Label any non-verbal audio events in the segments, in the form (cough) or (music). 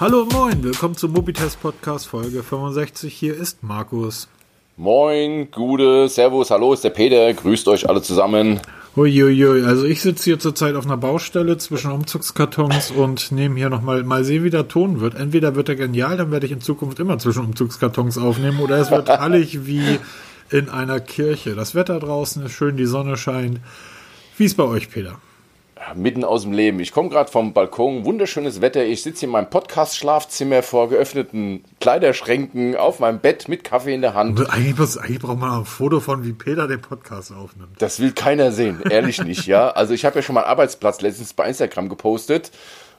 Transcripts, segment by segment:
Hallo und moin, willkommen zum Mobitest Podcast Folge 65. Hier ist Markus. Moin, Gude, Servus, hallo, ist der Peter, grüßt euch alle zusammen. Uiuiui, also ich sitze hier zurzeit auf einer Baustelle zwischen Umzugskartons und nehme hier nochmal, mal sehen, wie der Ton wird. Entweder wird er genial, dann werde ich in Zukunft immer zwischen Umzugskartons aufnehmen, oder es wird (laughs) hallig wie in einer Kirche. Das Wetter draußen ist schön, die Sonne scheint. Wie ist bei euch, Peter? Mitten aus dem Leben. Ich komme gerade vom Balkon, wunderschönes Wetter. Ich sitze in meinem Podcast-Schlafzimmer vor geöffneten Kleiderschränken auf meinem Bett mit Kaffee in der Hand. Eigentlich, muss, eigentlich braucht man ein Foto von, wie Peter den Podcast aufnimmt. Das will keiner sehen, ehrlich nicht, ja. Also ich habe ja schon mal einen Arbeitsplatz letztens bei Instagram gepostet.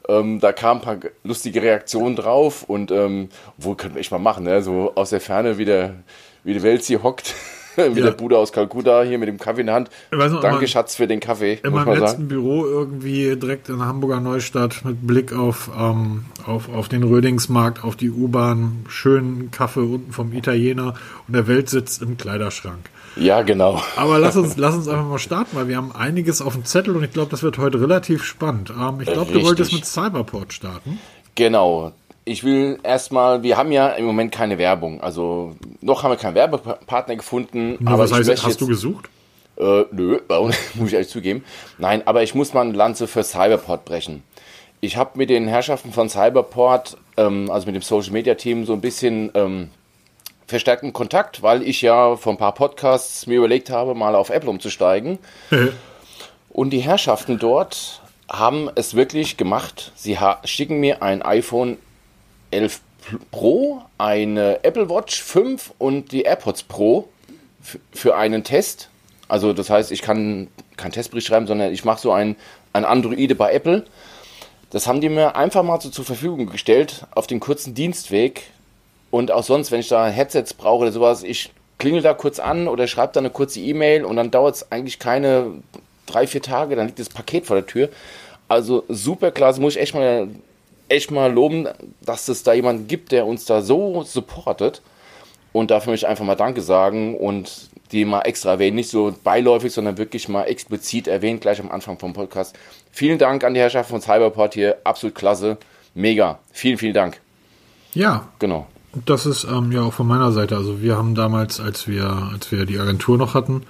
Ähm, da kamen ein paar lustige Reaktionen drauf und ähm, wo wir echt mal machen, ne? so aus der Ferne, wie, der, wie die Welt sie hockt. (laughs) Wie ja. der Bruder aus Kalkutta hier mit dem Kaffee in der Hand. Noch, Danke, Schatz, für den Kaffee. In meinem letzten sagen. Büro irgendwie direkt in Hamburger Neustadt mit Blick auf, ähm, auf, auf den Rödingsmarkt, auf die U-Bahn, schönen Kaffee unten vom Italiener und der Welt sitzt im Kleiderschrank. Ja, genau. Aber lass uns, (laughs) lass uns einfach mal starten, weil wir haben einiges auf dem Zettel und ich glaube, das wird heute relativ spannend. Ähm, ich glaube, du wolltest mit Cyberport starten. Genau, ich will erstmal, wir haben ja im Moment keine Werbung. Also noch haben wir keinen Werbepartner gefunden. Na, aber was heißt, hast jetzt, du gesucht? Äh, nö, (laughs) muss ich ehrlich zugeben. Nein, aber ich muss mal eine Lanze für Cyberport brechen. Ich habe mit den Herrschaften von Cyberport, ähm, also mit dem Social Media Team, so ein bisschen ähm, verstärkten Kontakt, weil ich ja vor ein paar Podcasts mir überlegt habe, mal auf Apple umzusteigen. Und die Herrschaften dort haben es wirklich gemacht. Sie schicken mir ein iPhone 11 Pro, eine Apple Watch 5 und die AirPods Pro für einen Test. Also das heißt, ich kann keinen Testbericht schreiben, sondern ich mache so ein, ein Androide bei Apple. Das haben die mir einfach mal so zur Verfügung gestellt auf den kurzen Dienstweg. Und auch sonst, wenn ich da Headsets brauche oder sowas, ich klingel da kurz an oder schreibe da eine kurze E-Mail und dann dauert es eigentlich keine drei, vier Tage, dann liegt das Paket vor der Tür. Also super klasse, muss ich echt mal echt mal loben, dass es da jemanden gibt, der uns da so supportet. Und dafür möchte ich einfach mal Danke sagen und die mal extra erwähnen. Nicht so beiläufig, sondern wirklich mal explizit erwähnt, gleich am Anfang vom Podcast. Vielen Dank an die Herrschaft von Cyberport hier. Absolut klasse. Mega. Vielen, vielen Dank. Ja. Genau. Das ist ähm, ja auch von meiner Seite. Also wir haben damals, als wir, als wir die Agentur noch hatten,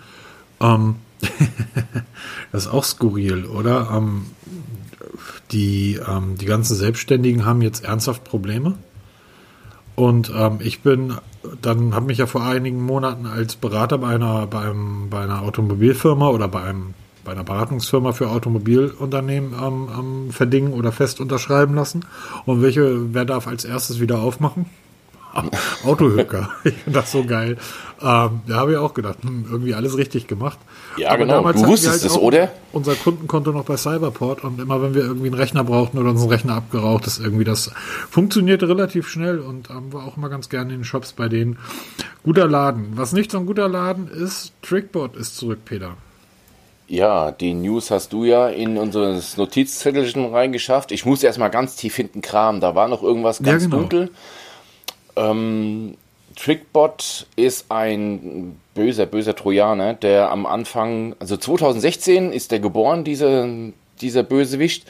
ähm, (laughs) das ist auch skurril, oder? Ähm, die, ähm, die ganzen Selbstständigen haben jetzt ernsthaft Probleme. Und ähm, ich bin, dann habe mich ja vor einigen Monaten als Berater bei einer, bei, einem, bei einer Automobilfirma oder bei einem bei einer Beratungsfirma für Automobilunternehmen ähm, ähm, verdingen oder fest unterschreiben lassen. Und welche, wer darf als erstes wieder aufmachen? (laughs) Autohöcker. (laughs) ich finde das so geil. Ähm, da habe ich auch gedacht, hm, irgendwie alles richtig gemacht. Ja, Aber genau. Du wusstest halt es, oder? Unser Kundenkonto noch bei Cyberport und immer wenn wir irgendwie einen Rechner brauchten oder unseren Rechner abgeraucht ist, irgendwie das funktionierte relativ schnell und ähm, war auch immer ganz gerne in den Shops bei denen. Guter Laden. Was nicht so ein guter Laden ist, Trickbot ist zurück, Peter. Ja, die News hast du ja in unser Notizzettelchen reingeschafft. Ich muss erstmal ganz tief hinten kramen. Da war noch irgendwas ganz ja, genau. dunkel. Ähm, Trickbot ist ein böser, böser Trojaner, der am Anfang, also 2016 ist der geboren, diese, dieser Bösewicht.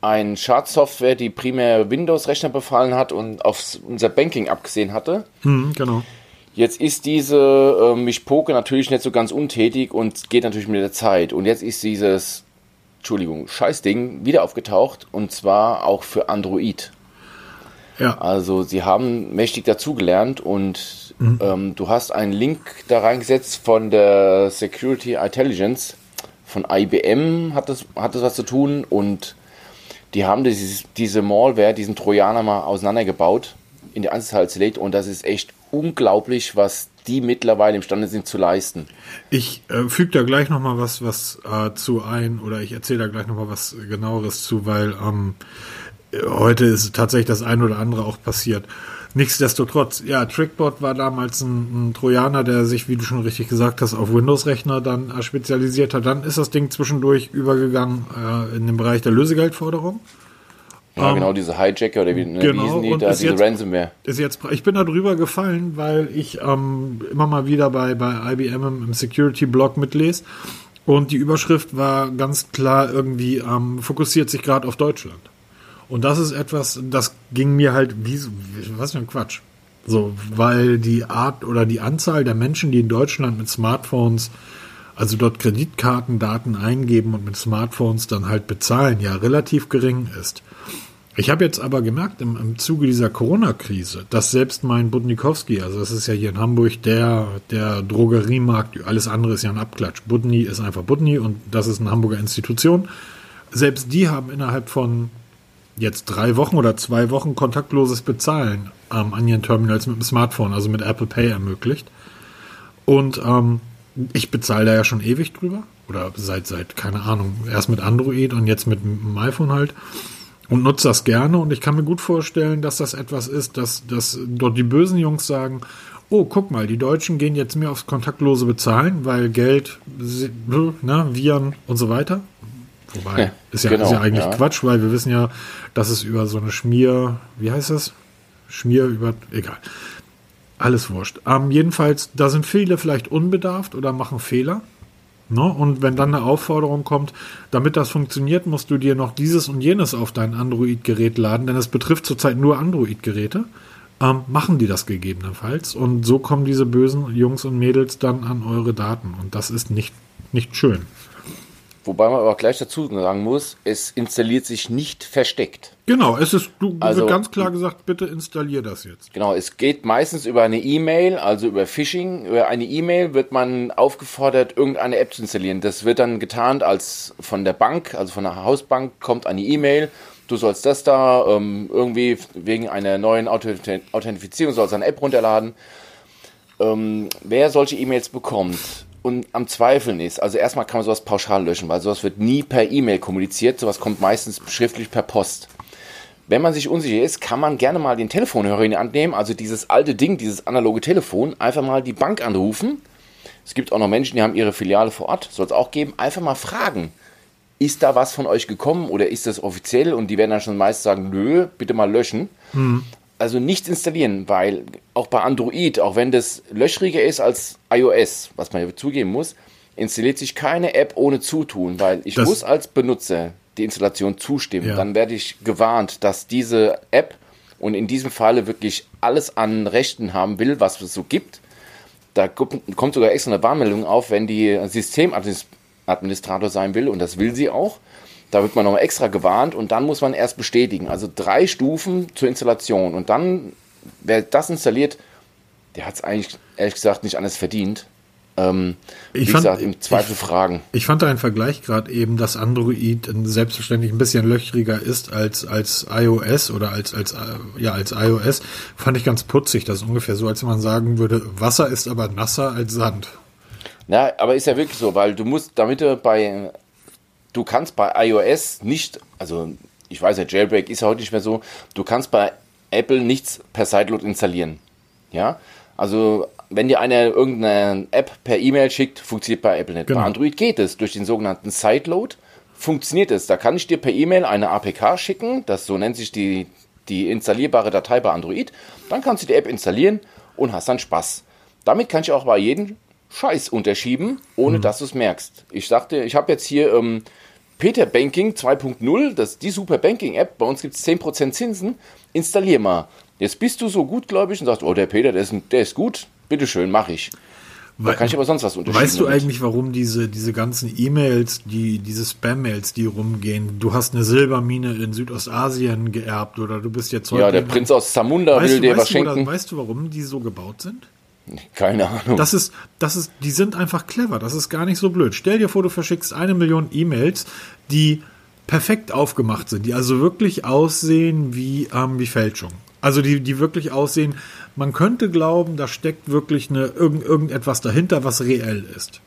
Ein Schadsoftware, die primär Windows-Rechner befallen hat und auf unser Banking abgesehen hatte. Hm, genau. Jetzt ist diese äh, Mischpoke natürlich nicht so ganz untätig und geht natürlich mit der Zeit. Und jetzt ist dieses, Entschuldigung, Scheißding wieder aufgetaucht und zwar auch für Android. Ja. Also sie haben mächtig dazugelernt und mhm. ähm, du hast einen Link da reingesetzt von der Security Intelligence von IBM hat das, hat das was zu tun und die haben dieses, diese Malware, diesen Trojaner mal auseinandergebaut, in die Einzelteile zerlegt und das ist echt unglaublich, was die mittlerweile imstande sind zu leisten. Ich äh, füge da gleich nochmal was, was äh, zu ein oder ich erzähle da gleich nochmal was genaueres zu, weil ähm, heute ist tatsächlich das eine oder andere auch passiert. Nichtsdestotrotz, ja, Trickbot war damals ein, ein, Trojaner, der sich, wie du schon richtig gesagt hast, auf Windows-Rechner dann äh, spezialisiert hat. Dann ist das Ding zwischendurch übergegangen äh, in den Bereich der Lösegeldforderung. Ja, um, genau, diese Hijacker oder wie, ne, genau, wie die da, diese jetzt, Ransomware. Ist jetzt, ich bin da drüber gefallen, weil ich ähm, immer mal wieder bei, bei IBM im, im Security-Blog mitlese. Und die Überschrift war ganz klar irgendwie, ähm, fokussiert sich gerade auf Deutschland. Und das ist etwas, das ging mir halt wie, was für ein Quatsch. So, weil die Art oder die Anzahl der Menschen, die in Deutschland mit Smartphones, also dort Kreditkartendaten eingeben und mit Smartphones dann halt bezahlen, ja relativ gering ist. Ich habe jetzt aber gemerkt im, im Zuge dieser Corona-Krise, dass selbst mein Budnikowski, also das ist ja hier in Hamburg der, der Drogeriemarkt, alles andere ist ja ein Abklatsch. Budni ist einfach Budni und das ist eine Hamburger Institution. Selbst die haben innerhalb von jetzt drei Wochen oder zwei Wochen kontaktloses Bezahlen ähm, an ihren Terminals mit dem Smartphone, also mit Apple Pay ermöglicht. Und ähm, ich bezahle da ja schon ewig drüber. Oder seit, seit, keine Ahnung, erst mit Android und jetzt mit dem iPhone halt und nutze das gerne und ich kann mir gut vorstellen, dass das etwas ist, dass, dass dort die bösen Jungs sagen, oh, guck mal, die Deutschen gehen jetzt mehr aufs kontaktlose Bezahlen, weil Geld, ne, Viren und so weiter. Wobei, ja, ist, ja, genau, ist ja eigentlich ja. Quatsch, weil wir wissen ja, dass es über so eine Schmier, wie heißt das? Schmier über, egal. Alles wurscht. Ähm, jedenfalls, da sind viele vielleicht unbedarft oder machen Fehler. Ne? Und wenn dann eine Aufforderung kommt, damit das funktioniert, musst du dir noch dieses und jenes auf dein Android-Gerät laden, denn es betrifft zurzeit nur Android-Geräte, ähm, machen die das gegebenenfalls. Und so kommen diese bösen Jungs und Mädels dann an eure Daten. Und das ist nicht, nicht schön. Wobei man aber gleich dazu sagen muss, es installiert sich nicht versteckt. Genau, es ist du, also, wird ganz klar gesagt, bitte installier das jetzt. Genau, es geht meistens über eine E-Mail, also über Phishing. Über eine E-Mail wird man aufgefordert, irgendeine App zu installieren. Das wird dann getan als von der Bank, also von der Hausbank kommt eine E-Mail. Du sollst das da ähm, irgendwie wegen einer neuen Authentifizierung sollst eine App runterladen. Ähm, wer solche E-Mails bekommt, und am Zweifeln ist, also erstmal kann man sowas pauschal löschen, weil sowas wird nie per E-Mail kommuniziert, sowas kommt meistens schriftlich per Post. Wenn man sich unsicher ist, kann man gerne mal den Telefonhörer in die Hand nehmen, also dieses alte Ding, dieses analoge Telefon, einfach mal die Bank anrufen. Es gibt auch noch Menschen, die haben ihre Filiale vor Ort, soll es auch geben, einfach mal fragen. Ist da was von euch gekommen oder ist das offiziell? Und die werden dann schon meist sagen, nö, bitte mal löschen. Hm also nichts installieren, weil auch bei Android, auch wenn das löchriger ist als iOS, was man ja zugeben muss, installiert sich keine App ohne Zutun, weil ich das muss als Benutzer die Installation zustimmen. Ja. Dann werde ich gewarnt, dass diese App und in diesem Falle wirklich alles an Rechten haben will, was es so gibt. Da kommt sogar extra eine Warnmeldung auf, wenn die Systemadministrator sein will und das will sie auch da wird man nochmal extra gewarnt und dann muss man erst bestätigen. Also drei Stufen zur Installation. Und dann, wer das installiert, der hat es eigentlich ehrlich gesagt nicht anders verdient. Ähm, ich wie fand, gesagt, im Zweifel ich, fragen. Ich fand da einen Vergleich gerade eben, dass Android selbstverständlich ein bisschen löchriger ist als, als iOS oder als, als, äh, ja, als iOS. Fand ich ganz putzig. Das ist ungefähr so, als wenn man sagen würde, Wasser ist aber nasser als Sand. Ja, aber ist ja wirklich so, weil du musst, damit du bei du kannst bei iOS nicht, also ich weiß ja, Jailbreak ist ja heute nicht mehr so, du kannst bei Apple nichts per Sideload installieren. Ja, also wenn dir einer irgendeine App per E-Mail schickt, funktioniert bei Apple nicht. Genau. Bei Android geht es durch den sogenannten Sideload. Funktioniert es. Da kann ich dir per E-Mail eine APK schicken, das so nennt sich die, die installierbare Datei bei Android. Dann kannst du die App installieren und hast dann Spaß. Damit kann ich auch bei jedem Scheiß unterschieben, ohne mhm. dass du es merkst. Ich sagte, ich habe jetzt hier ähm, Peter Banking 2.0, das ist die Super Banking App. Bei uns gibt es 10% Zinsen. Installier mal. Jetzt bist du so gutgläubig und sagst, oh, der Peter, der ist, der ist gut. Bitteschön, mach ich. Da kann ich aber sonst was unterschieden. Weißt du eigentlich, warum diese, diese ganzen E-Mails, die, diese Spam-Mails, die rumgehen, du hast eine Silbermine in Südostasien geerbt oder du bist jetzt heute. Ja, der Prinz aus Zamunda will dir was schenken. Oder, weißt du, warum die so gebaut sind? Keine Ahnung. Das ist, das ist, die sind einfach clever. Das ist gar nicht so blöd. Stell dir vor, du verschickst eine Million E-Mails, die perfekt aufgemacht sind, die also wirklich aussehen wie, ähm, wie Fälschung. Also die, die wirklich aussehen, man könnte glauben, da steckt wirklich eine, irgend, irgendetwas dahinter, was reell ist.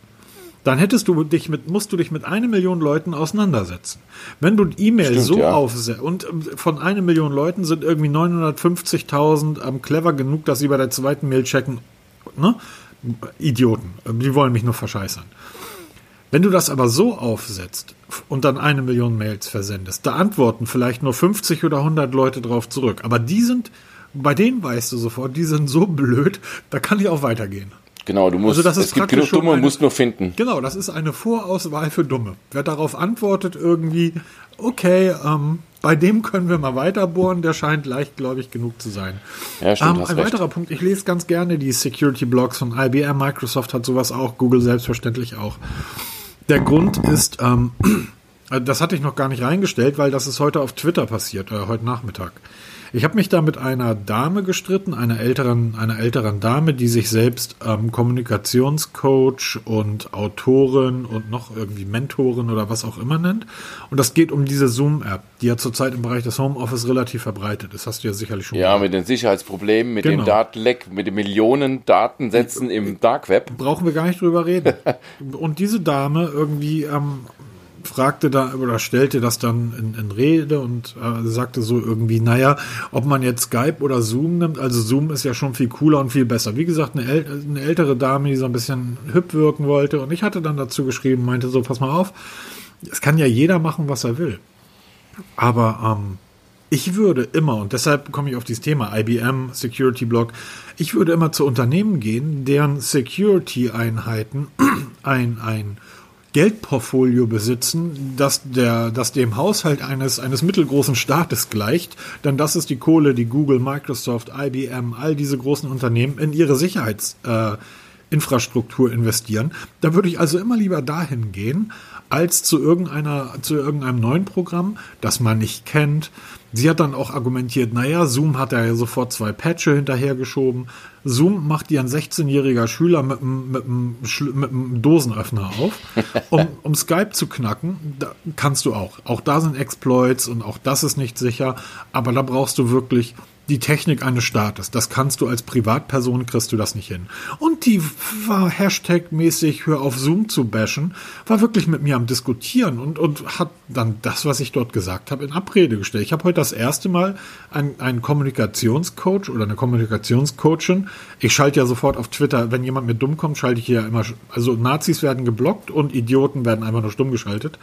Dann hättest du dich mit, musst du dich mit einer Million Leuten auseinandersetzen. Wenn du E-Mail so ja. aufsetzt und ähm, von einer Million Leuten sind irgendwie 950.000 ähm, clever genug, dass sie bei der zweiten Mail checken, Ne? Idioten. Die wollen mich nur verscheißern. Wenn du das aber so aufsetzt und dann eine Million Mails versendest, da antworten vielleicht nur 50 oder 100 Leute drauf zurück. Aber die sind, bei denen weißt du sofort, die sind so blöd, da kann ich auch weitergehen. Genau, du musst, Also das ist es gibt genug Dumme, eine- musst nur finden. Genau, das ist eine Vorauswahl für Dumme. Wer darauf antwortet irgendwie, okay, ähm, bei dem können wir mal weiterbohren, der scheint leichtgläubig genug zu sein. Ja, stimmt, ähm, ein recht. weiterer Punkt, ich lese ganz gerne die Security-Blogs von IBM, Microsoft hat sowas auch, Google selbstverständlich auch. Der Grund ist, ähm, äh, (clears throat) das hatte ich noch gar nicht reingestellt, weil das ist heute auf Twitter passiert, äh, heute Nachmittag. Ich habe mich da mit einer Dame gestritten, einer älteren, einer älteren Dame, die sich selbst ähm, Kommunikationscoach und Autorin und noch irgendwie Mentorin oder was auch immer nennt. Und das geht um diese Zoom-App, die ja zurzeit im Bereich des Homeoffice relativ verbreitet ist. Hast du ja sicherlich schon Ja, mit den Sicherheitsproblemen, mit Genau. dem Datenleck, mit den Millionen Datensätzen im Dark Web. brauchen wir gar nicht drüber reden. (laughs) Und diese Dame irgendwie ähm, fragte da oder stellte das dann in, in Rede und äh, sagte so irgendwie, naja, ob man jetzt Skype oder Zoom nimmt, also Zoom ist ja schon viel cooler und viel besser. Wie gesagt, eine, äl eine ältere Dame, die so ein bisschen hüb wirken wollte und ich hatte dann dazu geschrieben, meinte so, pass mal auf, es kann ja jeder machen, was er will. Aber ähm, ich würde immer, und deshalb komme ich auf dieses Thema IBM, Security Block, ich würde immer zu Unternehmen gehen, deren Security-Einheiten (clears throat) ein, ein Geldportfolio besitzen, das, der, das dem Haushalt eines, eines mittelgroßen Staates gleicht, denn das ist die Kohle, die Google, Microsoft, IBM, all diese großen Unternehmen in ihre Sicherheitsinfrastruktur äh, investieren. Da würde ich also immer lieber dahin gehen, als zu irgendeiner, zu irgendeinem neuen Programm, das man nicht kennt. Sie hat dann auch argumentiert, naja, Zoom hat ja sofort zwei Patche hinterhergeschoben. Zoom macht dir ein 16-jähriger Schüler einem- mit einem Dosenöffner auf. (laughs) Um, um Skype zu knacken, da kannst du auch. Auch da sind Exploits und auch das ist nicht sicher. Aber da brauchst du wirklich die Technik eines Staates. Das kannst du als Privatperson, kriegst du das nicht hin. Und die war Hashtag-mäßig, hör auf Zoom zu bashen, war wirklich mit mir am Diskutieren und, und hat dann das, was ich dort gesagt habe, in Abrede gestellt. Ich habe heute das erste Mal einen, einen Kommunikationscoach oder eine Kommunikationscoachin. Ich schalte ja sofort auf Twitter, wenn jemand mir dumm kommt, schalte ich hier immer, also Nazis werden geblockt und Idioten werden einfach nur stumm geschaltet.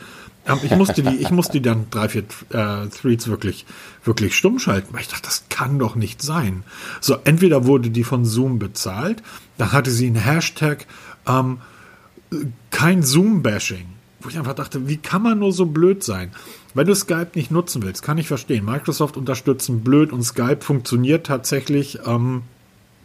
Ähm, Ich musste die, ich musste die dann drei, vier äh, Threads wirklich, wirklich stumm schalten, weil ich dachte, das kann doch nicht sein. So, entweder wurde die von Zoom bezahlt, dann hatte sie einen Hashtag, ähm, kein Zoom-Bashing. Wo ich einfach dachte, wie kann man nur so blöd sein? Wenn du Skype nicht nutzen willst, kann ich verstehen. Microsoft unterstützen blöd und Skype funktioniert tatsächlich ähm,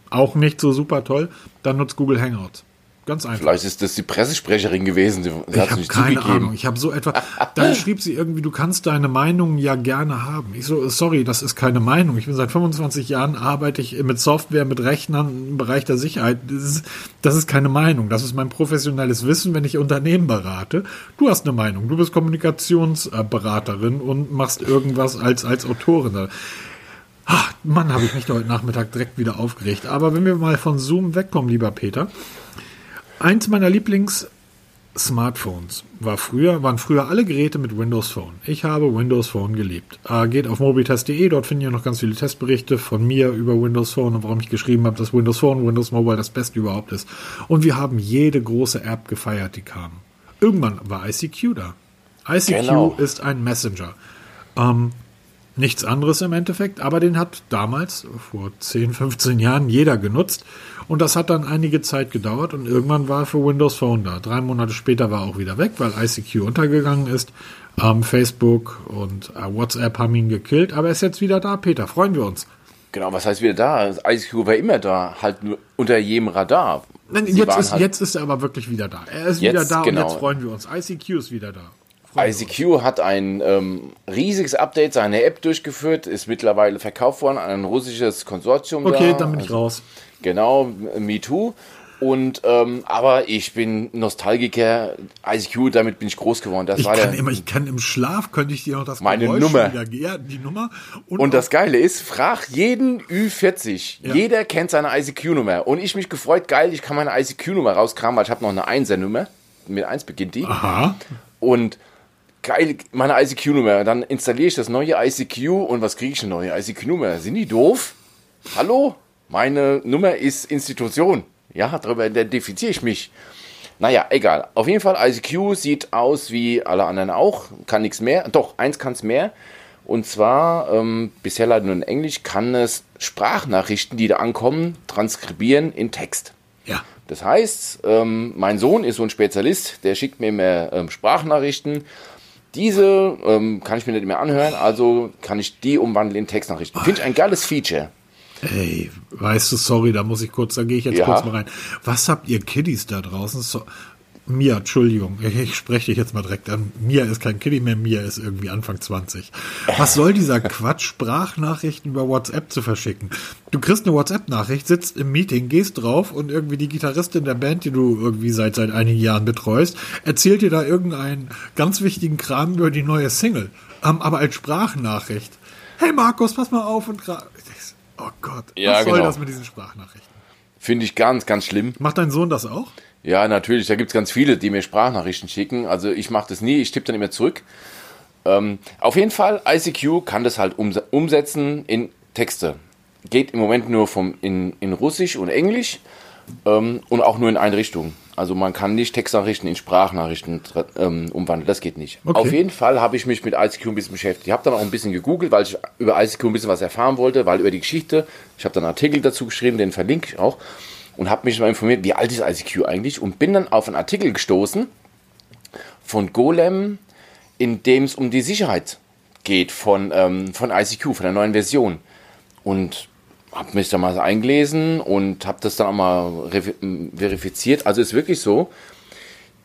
auch nicht so super toll. Dann nutzt Google Hangouts. Ganz einfach. Vielleicht ist das die Pressesprecherin gewesen. Sie Ich habe keine zugegeben. Ahnung. Ich habe so etwa. Dann (laughs) schrieb sie irgendwie, du kannst deine Meinung ja gerne haben. Ich so, sorry, das ist keine Meinung. Ich bin seit 25 Jahren arbeite ich mit Software, mit Rechnern im Bereich der Sicherheit. Das ist, das ist keine Meinung. Das ist mein professionelles Wissen, wenn ich Unternehmen berate. Du hast eine Meinung. Du bist Kommunikationsberaterin und machst irgendwas als als Autorin. Ah, Mann, habe ich mich da heute Nachmittag direkt wieder aufgeregt. Aber wenn wir mal von Zoom wegkommen, lieber Peter. Eins meiner Lieblings-Smartphones war früher, waren früher alle Geräte mit Windows Phone. Ich habe Windows Phone geliebt. Äh, geht auf mobitest.de, dort finden ihr noch ganz viele Testberichte von mir über Windows Phone und warum ich geschrieben habe, dass Windows Phone, Windows Mobile das Beste überhaupt ist. Und wir haben jede große App gefeiert, die kam. Irgendwann war ICQ da. ICQ Genau. ist ein Messenger. Ähm, nichts anderes im Endeffekt, aber den hat damals, vor 10, 15 Jahren, jeder genutzt. Und das hat dann einige Zeit gedauert und irgendwann war er für Windows Phone da. Drei Monate später war er auch wieder weg, weil ICQ untergegangen ist. Ähm, Facebook und äh, WhatsApp haben ihn gekillt, aber er ist jetzt wieder da, Peter. Freuen wir uns. Genau, was heißt wieder da? ICQ war immer da, halt nur unter jedem Radar. Nein, jetzt, ist, halt- jetzt ist er aber wirklich wieder da. Er ist wieder Jetzt, da genau. und jetzt freuen wir uns. ICQ ist wieder da. Freuen. ICQ hat ein ähm, riesiges Update seiner App durchgeführt, ist mittlerweile verkauft worden an ein russisches Konsortium. Okay, da. dann bin ich raus. Genau, Me Too. Und ähm, aber ich bin Nostalgiker. ICQ, damit bin ich groß geworden. Das Ich war kann, der. immer, ich kann im Schlaf, könnte ich dir noch das Meine Geräusch Nummer. Wieder, ja, die Nummer. Und das Geile ist, frag jeden Ü40. Ja. Jeder kennt seine ICQ-Nummer. Und ich mich gefreut, geil, ich kann meine ICQ-Nummer rauskramen, weil ich habe noch eine Einser-Nummer. Mit 1 beginnt die. Aha. Und geil, meine ICQ-Nummer. Dann installiere ich das neue ICQ und was kriege ich eine neue ICQ-Nummer? Sind die doof? Hallo? Meine Nummer ist Institution. Ja, darüber identifiziere ich mich. Naja, egal. Auf jeden Fall, ICQ sieht aus wie alle anderen auch. Kann nichts mehr. Doch, eins kann es mehr. Und zwar, ähm, bisher leider nur in Englisch, kann es Sprachnachrichten, die da ankommen, transkribieren in Text. Ja. Das heißt, ähm, mein Sohn ist so ein Spezialist, der schickt mir mehr ähm, Sprachnachrichten. Diese ähm, kann ich mir nicht mehr anhören, also kann ich die umwandeln in Textnachrichten. Finde ich ein geiles Feature. Ey, weißt du, sorry, da muss ich kurz, da gehe ich jetzt ja. kurz mal rein. Was habt ihr Kiddies da draußen? So, Mia, Entschuldigung, ich spreche dich jetzt mal direkt an. Mia ist kein Kitty mehr, Mia ist irgendwie Anfang 20. Was soll dieser (laughs) Quatsch, Sprachnachrichten über WhatsApp zu verschicken? Du kriegst eine WhatsApp-Nachricht, sitzt im Meeting, gehst drauf und irgendwie die Gitarristin der Band, die du irgendwie seit, seit einigen Jahren betreust, erzählt dir da irgendeinen ganz wichtigen Kram über die neue Single. Ähm, aber als Sprachnachricht. Hey Markus, pass mal auf und Oh Gott, ja, was soll genau. das mit diesen Sprachnachrichten? Finde ich ganz, ganz schlimm. Macht dein Sohn das auch? Ja, natürlich. Da gibt es ganz viele, die mir Sprachnachrichten schicken. Also ich mache das nie, ich tippe dann immer zurück. Ähm, auf jeden Fall, ICQ kann das halt ums umsetzen in Texte. Geht im Moment nur vom, in, in Russisch und Englisch ähm, und auch nur in eine Richtung. Also man kann nicht Textnachrichten in Sprachnachrichten ähm, umwandeln, das geht nicht. Okay. Auf jeden Fall habe ich mich mit ICQ ein bisschen beschäftigt. Ich habe dann auch ein bisschen gegoogelt, weil ich über ICQ ein bisschen was erfahren wollte, weil über die Geschichte, ich habe dann einen Artikel dazu geschrieben, den verlinke ich auch und habe mich mal informiert, wie alt ist ICQ eigentlich und bin dann auf einen Artikel gestoßen von Golem, in dem es um die Sicherheit geht von, ähm, von ICQ, von der neuen Version. Und habe mich da mal eingelesen und habe das dann auch mal verifiziert. Also ist wirklich so,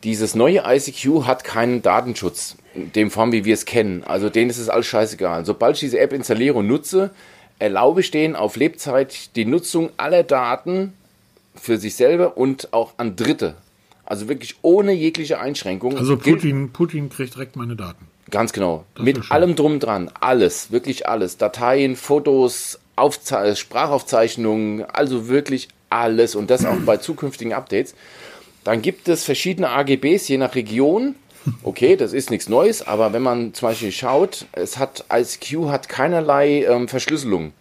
dieses neue ICQ hat keinen Datenschutz in dem Form, wie wir es kennen. Also denen ist es alles scheißegal. Sobald ich diese App installiere und nutze, erlaube ich denen auf Lebzeit die Nutzung aller Daten für sich selber und auch an Dritte. Also wirklich ohne jegliche Einschränkung. Also Putin, Putin kriegt direkt meine Daten. Ganz genau. Das Mit allem drum dran. Alles, wirklich alles. Dateien, Fotos, Aufze Sprachaufzeichnungen, also wirklich alles und das auch bei (clears throat) zukünftigen Updates. Dann gibt es verschiedene AGBs je nach Region. (laughs) Okay, das ist nichts Neues, aber wenn man zum Beispiel schaut, es hat ICQ hat keinerlei ähm, Verschlüsselung.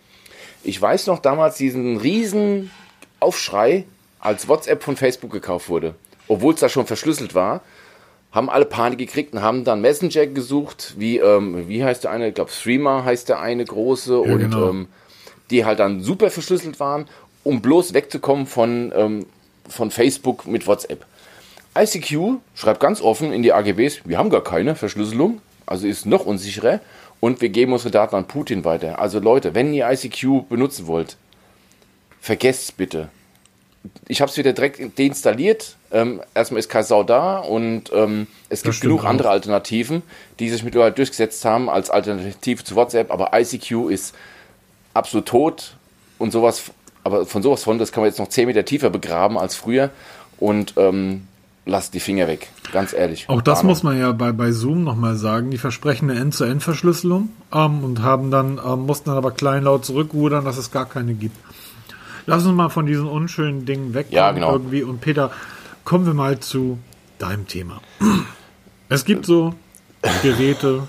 Ich weiß noch damals diesen riesen Aufschrei, als WhatsApp von Facebook gekauft wurde, obwohl es da schon verschlüsselt war, haben alle Panik gekriegt und haben dann Messenger gesucht, wie, ähm, wie heißt der eine, ich glaube Streamer heißt der eine große ja, und genau. ähm, die halt dann super verschlüsselt waren, um bloß wegzukommen von, ähm, von Facebook mit WhatsApp. ICQ schreibt ganz offen in die AGBs, wir haben gar keine Verschlüsselung, also ist noch unsicherer und wir geben unsere Daten an Putin weiter. Also Leute, wenn ihr ICQ benutzen wollt, vergesst es bitte. Ich habe es wieder direkt deinstalliert. Ähm, erstmal ist kein Sau da und ähm, es gibt genug auch. andere Alternativen, die sich mittlerweile durchgesetzt haben als Alternative zu WhatsApp. Aber ICQ ist absolut tot und sowas, aber von sowas von, das kann man jetzt noch 10 Meter tiefer begraben als früher und ähm, lasst die Finger weg, ganz ehrlich. Auch das Ahnung. muss man ja bei, bei Zoom nochmal sagen. Die versprechen eine End-zu-End-Verschlüsselung ähm, und haben dann, ähm, mussten dann aber kleinlaut zurückrudern, dass es gar keine gibt. Lass uns mal von diesen unschönen Dingen weg. Ja, genau. Irgendwie. Und Peter, kommen wir mal zu deinem Thema. (clears throat) Es gibt so Geräte,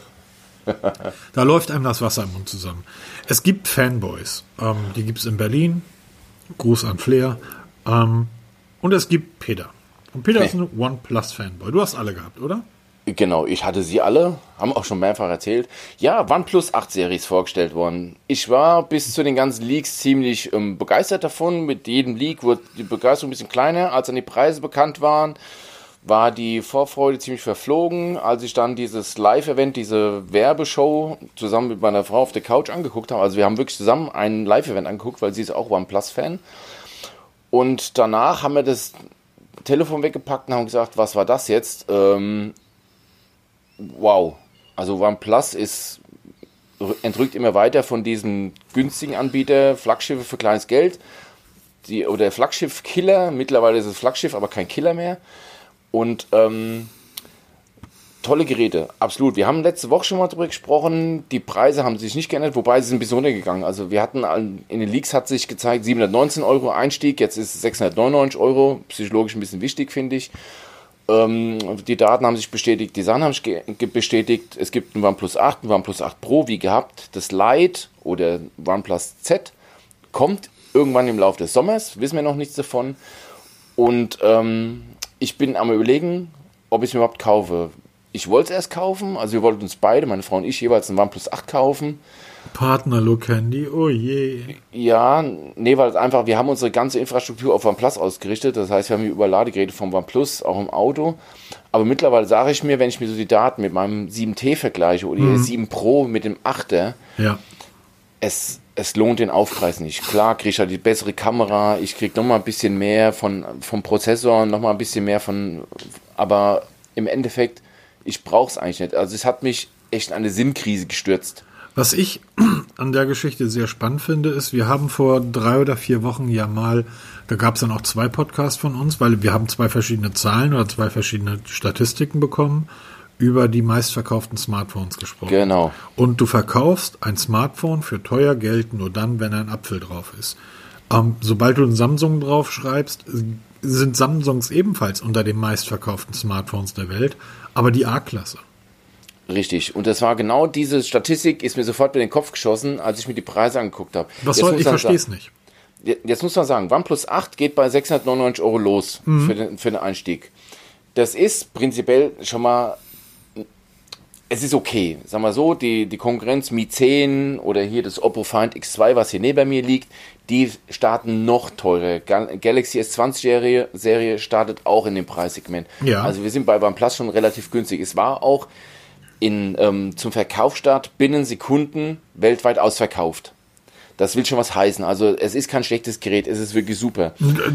(laughs) da läuft einem das Wasser im Mund zusammen. Es gibt Fanboys, ähm, die gibt es in Berlin. Gruß an Flair. Ähm, und es gibt Peter. Und Peter hey. ist ein OnePlus-Fanboy. Du hast alle gehabt, oder? Genau, ich hatte sie alle, haben auch schon mehrfach erzählt. Ja, OnePlus 8 Series vorgestellt worden. Ich war bis zu den ganzen Leaks ziemlich ähm, begeistert davon. Mit jedem Leak wurde die Begeisterung ein bisschen kleiner. Als dann die Preise bekannt waren, war die Vorfreude ziemlich verflogen. Als ich dann dieses Live-Event, diese Werbeshow zusammen mit meiner Frau auf der Couch angeguckt habe, also wir haben wirklich zusammen ein Live-Event angeguckt, weil sie ist auch OnePlus-Fan. Und danach haben wir das Telefon weggepackt und haben gesagt, was war das jetzt? Ähm, wow. Also OnePlus ist entrückt immer weiter von diesen günstigen Anbieter, Flaggschiffe für kleines Geld. Die, oder Flaggschiff-Killer, mittlerweile ist es Flaggschiff, aber kein Killer mehr. Und ähm, tolle Geräte, absolut. Wir haben letzte Woche schon mal darüber gesprochen. Die Preise haben sich nicht geändert, wobei sie sind ein bisschen runtergegangen. Also wir hatten in den Leaks hat sich gezeigt 719 Euro Einstieg, jetzt ist es 699 Euro. Psychologisch ein bisschen wichtig, finde ich. Ähm, die Daten haben sich bestätigt, die Sachen haben sich bestätigt. Es gibt ein OnePlus 8, ein OnePlus 8 Pro, wie gehabt. Das Lite oder OnePlus Z kommt irgendwann im Laufe des Sommers, wissen wir noch nichts davon. Und ähm, ich bin am überlegen, ob ich es mir überhaupt kaufe. ich wollte es erst kaufen, also wir wollten uns beide, meine Frau und ich, jeweils ein OnePlus 8 kaufen. Partner Look Handy, oh je. Ja, nee, weil einfach, wir haben unsere ganze Infrastruktur auf OnePlus ausgerichtet. Das heißt, wir haben hier Überladegeräte vom OnePlus, auch im Auto. Aber mittlerweile sage ich mir, wenn ich mir so die Daten mit meinem 7T vergleiche oder mhm. 7 Pro mit dem 8er, ja. es, es lohnt den Aufpreis nicht. Klar kriege ich halt die bessere Kamera, ich kriege nochmal ein bisschen mehr von, vom Prozessor, nochmal ein bisschen mehr von, aber im Endeffekt, ich brauche es eigentlich nicht. Also es hat mich echt in eine Sinnkrise gestürzt. Was ich (clears throat) an der Geschichte sehr spannend finde, ist, wir haben vor drei oder vier Wochen ja mal, da gab es dann auch zwei Podcasts von uns, weil wir haben zwei verschiedene Zahlen oder zwei verschiedene Statistiken bekommen über die meistverkauften Smartphones gesprochen. Genau. Und du verkaufst ein Smartphone für teuer Geld nur dann, wenn ein Apfel drauf ist. Ähm, sobald du ein Samsung drauf schreibst, sind Samsungs ebenfalls unter den meistverkauften Smartphones der Welt, aber die A-Klasse. Richtig. Und das war genau diese Statistik, ist mir sofort in den Kopf geschossen, als ich mir die Preise angeguckt habe. Was soll, ich verstehe es nicht. Jetzt muss man sagen, OnePlus 8 geht bei 699 Euro los mhm. für, den, für den Einstieg. Das ist prinzipiell schon mal, es ist okay. Sagen wir so, die, die Konkurrenz Mi 10 oder hier das Oppo Find X2, was hier neben mir liegt, die starten noch teurer. Galaxy S20 Serie, Serie startet auch in dem Preissegment. Ja. Also wir sind bei OnePlus schon relativ günstig. Es war auch in, ähm, zum Verkaufsstart binnen Sekunden weltweit ausverkauft. Das will schon was heißen. Also es ist kein schlechtes Gerät, es ist wirklich super.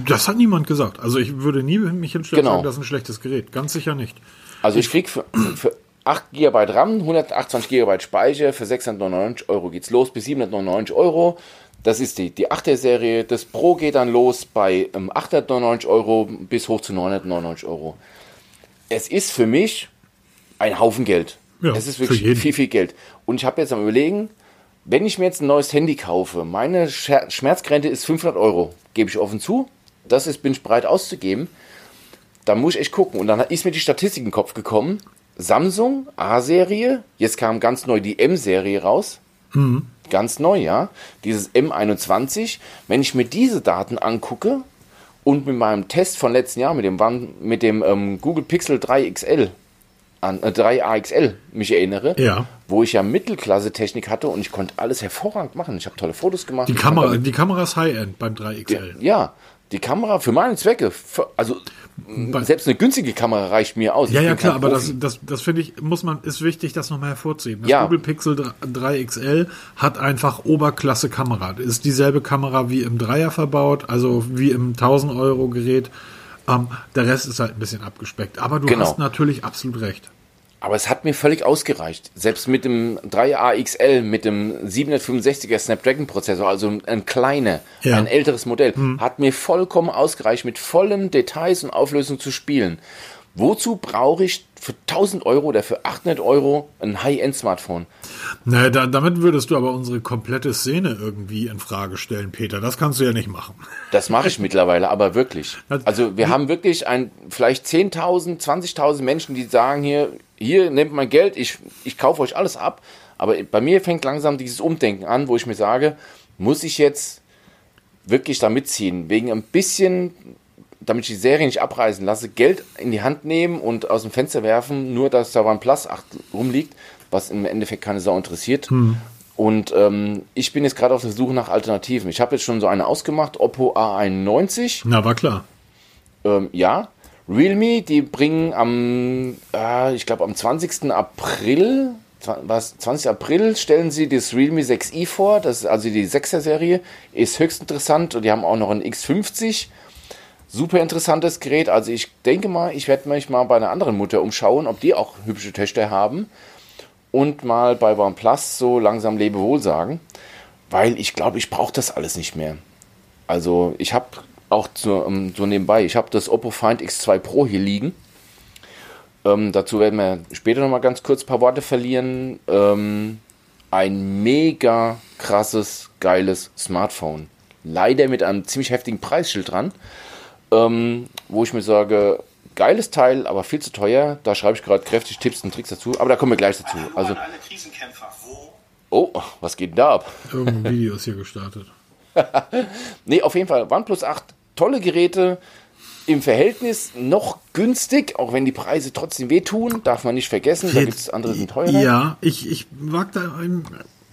Das hat niemand gesagt. Also ich würde nie mich hinstellen genau. sagen, das ist ein schlechtes Gerät. Ganz sicher nicht. Also ich krieg für, für 8 GB RAM, 128 GB Speicher, für 699 Euro geht's los, bis 799 Euro. Das ist die, die 8er Serie. Das Pro geht dann los bei ähm, 899 Euro bis hoch zu 999 Euro. Es ist für mich ein Haufen Geld. Ja, das ist wirklich viel, viel Geld. Und ich habe jetzt am überlegen, wenn ich mir jetzt ein neues Handy kaufe, meine Schmerzgrenze ist 500 Euro, gebe ich offen zu. Das ist, bin ich bereit auszugeben. Da muss ich echt gucken. Und dann ist mir die Statistik in den Kopf gekommen. Samsung A-Serie, jetzt kam ganz neu die M-Serie raus. Mhm. Ganz neu, ja. Dieses M21. Wenn ich mir diese Daten angucke und mit meinem Test von letzten Jahr, mit dem, mit dem ähm, Google Pixel 3 XL an äh, 3 AXL mich erinnere, ja. wo ich ja Mittelklasse-Technik hatte und ich konnte alles hervorragend machen. Ich habe tolle Fotos gemacht. Die Kamera, die Kamera ist High-End beim 3XL. Die, ja, die Kamera für meine Zwecke, für, also selbst eine günstige Kamera reicht mir aus. Ja, ja, klar, aber das, das, das finde ich, muss man, ist wichtig, das nochmal hervorzuheben. Das ja. Google Pixel 3 XL hat einfach Oberklasse Kamera. Ist dieselbe Kamera wie im Dreier verbaut, also wie im 1000 Euro Gerät. Ähm, der Rest ist halt ein bisschen abgespeckt. Aber du genau. hast natürlich absolut recht. Aber es hat mir völlig ausgereicht. Selbst mit dem 3A XL, mit dem 765er Snapdragon Prozessor, also ein kleiner, ja. ein älteres Modell, hm. hat mir vollkommen ausgereicht, mit vollen Details und Auflösung zu spielen. Wozu brauche ich für 1000 Euro oder für 800 Euro ein High-End-Smartphone? Naja, da, damit würdest du aber unsere komplette Szene irgendwie in Frage stellen, Peter. Das kannst du ja nicht machen. Das mache ich mittlerweile, aber wirklich. Also wir haben wirklich ein, vielleicht 10.000, 20.000 Menschen, die sagen hier, hier nehmt mein Geld, ich, ich kaufe euch alles ab. Aber bei mir fängt langsam dieses Umdenken an, wo ich mir sage, muss ich jetzt wirklich da mitziehen? Wegen ein bisschen damit ich die Serie nicht abreißen lasse, Geld in die Hand nehmen und aus dem Fenster werfen, nur dass da OnePlus 8 rumliegt, was im Endeffekt keine Sau interessiert. Hm. Und ähm, ich bin jetzt gerade auf der Suche nach Alternativen. Ich habe jetzt schon so eine ausgemacht, Oppo A91. Na, war klar. Ähm, ja. Realme, die bringen am, äh, ich glaube am 20. April, was, 20. April stellen sie das Realme 6i vor, das ist also die 6er Serie, ist höchst interessant und die haben auch noch ein X50 super interessantes Gerät. Also ich denke mal, ich werde mich mal bei einer anderen Mutter umschauen, ob die auch hübsche Töchter haben. Und mal bei OnePlus so langsam Lebewohl sagen. Weil ich glaube, ich brauche das alles nicht mehr. Also ich habe auch so, um, so nebenbei, ich habe das Oppo Find X2 Pro hier liegen. Ähm, dazu werden wir später noch mal ganz kurz ein paar Worte verlieren. Ähm, ein mega krasses, geiles Smartphone. Leider mit einem ziemlich heftigen Preisschild dran ähm, wo ich mir sage, geiles Teil, aber viel zu teuer. Da schreibe ich gerade kräftig Tipps und Tricks dazu, aber da kommen wir gleich dazu. Also, oh, was geht denn da ab? Irgendein Video ist hier gestartet. (laughs) nee, auf jeden Fall, OnePlus 8, tolle Geräte, im Verhältnis noch günstig, auch wenn die Preise trotzdem wehtun, darf man nicht vergessen. Da gibt es andere, die sind teurer. Ja, ich, ich wage da ein,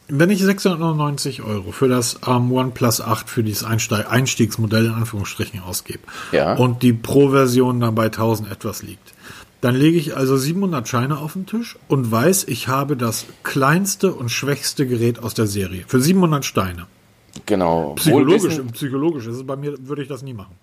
wenn ich 699 Euro für das ähm, OnePlus 8 für dieses Einsteig Einstiegsmodell in Anführungsstrichen ausgebe Ja. und die Pro-Version dann bei 1000 etwas liegt, dann lege ich also 700 Scheine auf den Tisch und weiß, ich habe das kleinste und schwächste Gerät aus der Serie für 700 Steine. Genau. Psychologisch, psychologisch ist es bei mir, würde ich das nie machen.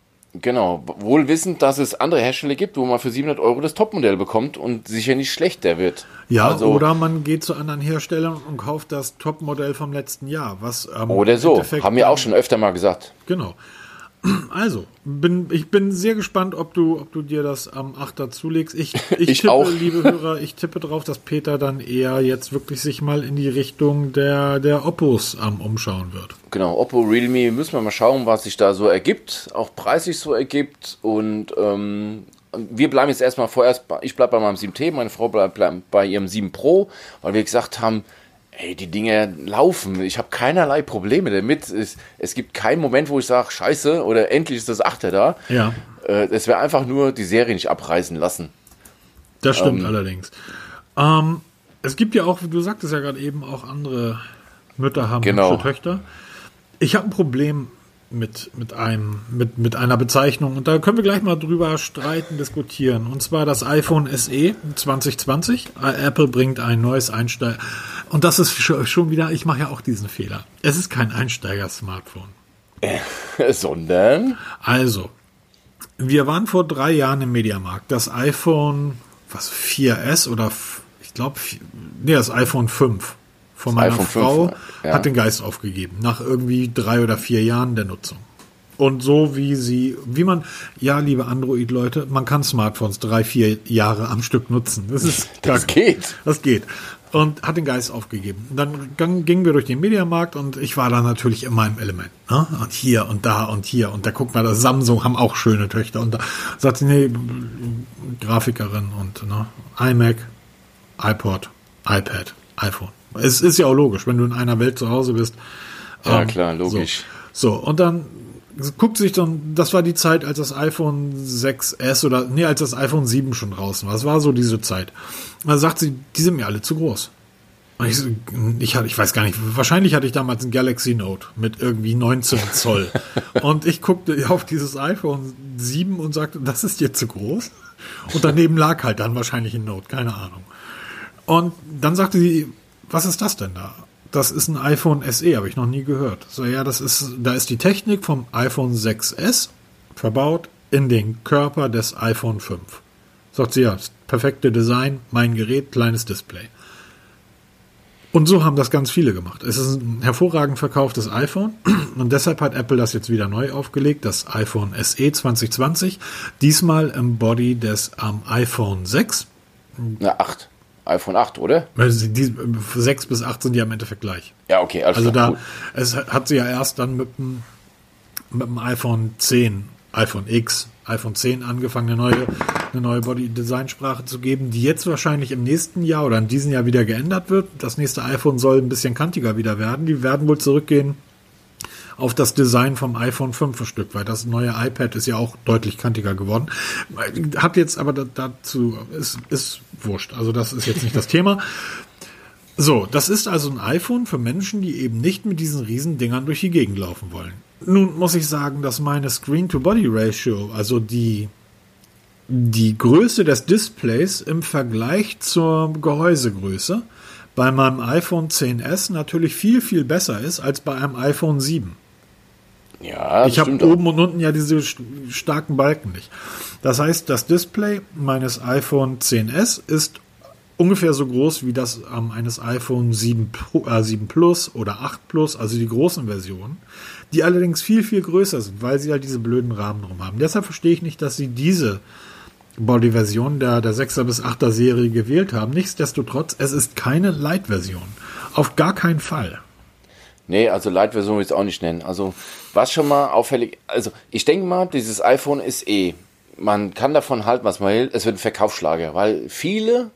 Genau. Wohl wissend, dass es andere Hersteller gibt, wo man für 700 Euro das Topmodell bekommt und sicher nicht schlechter wird. Ja, Also- oder man geht zu anderen Herstellern und kauft das Topmodell vom letzten Jahr. Was, ähm, Oder so. Haben wir auch schon öfter mal gesagt. Genau. Also, bin, ich bin sehr gespannt, ob du, ob du dir das am 8. zulegst. Ich, (laughs) ich, Ich tippe, auch. liebe Hörer, ich tippe drauf, dass Peter dann eher jetzt wirklich sich mal in die Richtung der, der Oppos am umschauen wird. Genau, Oppo, Realme, müssen wir mal schauen, was sich da so ergibt, auch preislich so ergibt. Und ähm, wir bleiben jetzt erstmal vorerst, bei- ich bleibe bei meinem 7T, meine Frau bleibt bleib bei ihrem 7 Pro, weil wir gesagt haben, ey, die Dinge laufen. Ich habe keinerlei Probleme damit. Es, es gibt keinen Moment, wo ich sage, scheiße, oder endlich ist das Achter da. Ja. Äh, es wäre einfach nur die Serie nicht abreißen lassen. Das stimmt Ähm. allerdings. Ähm, es gibt ja auch, du sagtest ja gerade eben, auch andere Mütter haben Genau. Töchter. Ich habe ein Problem mit, mit einem, mit, mit einer Bezeichnung und da können wir gleich mal drüber streiten, diskutieren. Und zwar das iPhone SE 2020. Äh, Apple bringt ein neues Einsteiger. Und das ist sch- schon wieder, ich mache ja auch diesen Fehler. Es ist kein Einsteiger-Smartphone. (laughs) Sondern, Also, wir waren vor drei Jahren im Mediamarkt. Das iPhone, was, 4S oder, ich glaube, nee, das iPhone 5 von meiner iPhone 5, Frau ja. hat den Geist aufgegeben. Nach irgendwie drei oder vier Jahren der Nutzung. Und so wie sie, wie man, ja, liebe Android-Leute, man kann Smartphones drei, vier Jahre am Stück nutzen. Das ist (laughs) das geht. das geht. Und hat den Geist aufgegeben. Dann gingen wir durch den Mediamarkt und ich war da natürlich immer im Element. Ne? Und hier und da und hier. Und da guckt mal, das Samsung haben auch schöne Töchter. Und da sagt sie, nee, Grafikerin und ne, iMac, iPod, iPad, iPhone. Es ist ja auch logisch, wenn du in einer Welt zu Hause bist. Ja, Ähm, klar, logisch. So. so, und dann guckt sich dann, das war die Zeit, als das iPhone 6S oder, nee, als das iPhone 7 schon draußen war. Das war so diese Zeit. Da sagt sie, die sind mir alle zu groß. Und ich, ich, hatte, ich weiß gar nicht, wahrscheinlich hatte ich damals ein Galaxy Note mit irgendwie 19 Zoll. (laughs) und ich guckte auf dieses iPhone 7 und sagte, das ist dir zu groß. Und daneben lag halt dann wahrscheinlich ein Note, keine Ahnung. Und dann sagte sie, was ist das denn da? Das ist ein iPhone SE, habe ich noch nie gehört. So, ja, das ist, da ist die Technik vom iPhone 6S verbaut in den Körper des iPhone 5. Sagt sie, ja, das perfekte Design, mein Gerät, kleines Display. Und so haben das ganz viele gemacht. Es ist ein hervorragend verkauftes iPhone (clears throat) und deshalb hat Apple das jetzt wieder neu aufgelegt, das iPhone SE 2020, diesmal im Body des ähm, iPhone 6. Na, 8. iPhone 8, oder? Also die 6 bis 8 sind ja im Endeffekt gleich. Ja, okay, Also klar, da, gut. es hat sie ja erst dann mit dem, mit dem iPhone 10, iPhone X, iPhone 10 angefangen, eine neue, eine neue Body-Design-Sprache zu geben, die jetzt wahrscheinlich im nächsten Jahr oder in diesem Jahr wieder geändert wird. Das nächste iPhone soll ein bisschen kantiger wieder werden. Die werden wohl zurückgehen auf das Design vom iPhone 5 ein Stück weit. Das neue iPad ist ja auch deutlich kantiger geworden. Hat jetzt aber da- dazu, ist, ist wurscht. Also das ist jetzt nicht das Thema. So, das ist also ein iPhone für Menschen, die eben nicht mit diesen riesen Dingern durch die Gegend laufen wollen. Nun muss ich sagen, dass meine Screen-to-Body-Ratio, also die, die Größe des Displays im Vergleich zur Gehäusegröße, bei meinem iPhone 10s natürlich viel, viel besser ist als bei einem iPhone 7. Ja, Ich habe stimmt auch. oben und unten ja diese st- starken Balken nicht. Das heißt, das Display meines iPhone 10s ist ungefähr so groß wie das ähm, eines iPhone 7, Pro- äh, 7 Plus oder 8 Plus, also die großen Versionen, die allerdings viel, viel größer sind, weil sie halt diese blöden Rahmen drum haben. Deshalb verstehe ich nicht, dass sie diese Body-Version der, der 6er bis 8er Serie gewählt haben. Nichtsdestotrotz, es ist keine Light-Version. Auf gar keinen Fall. Nee, also Light-Version will ich es auch nicht nennen. Also, was schon mal auffällig, also ich denke mal, dieses iPhone ist eh, man kann davon halten, was man will, es wird ein Verkaufsschlager, weil viele,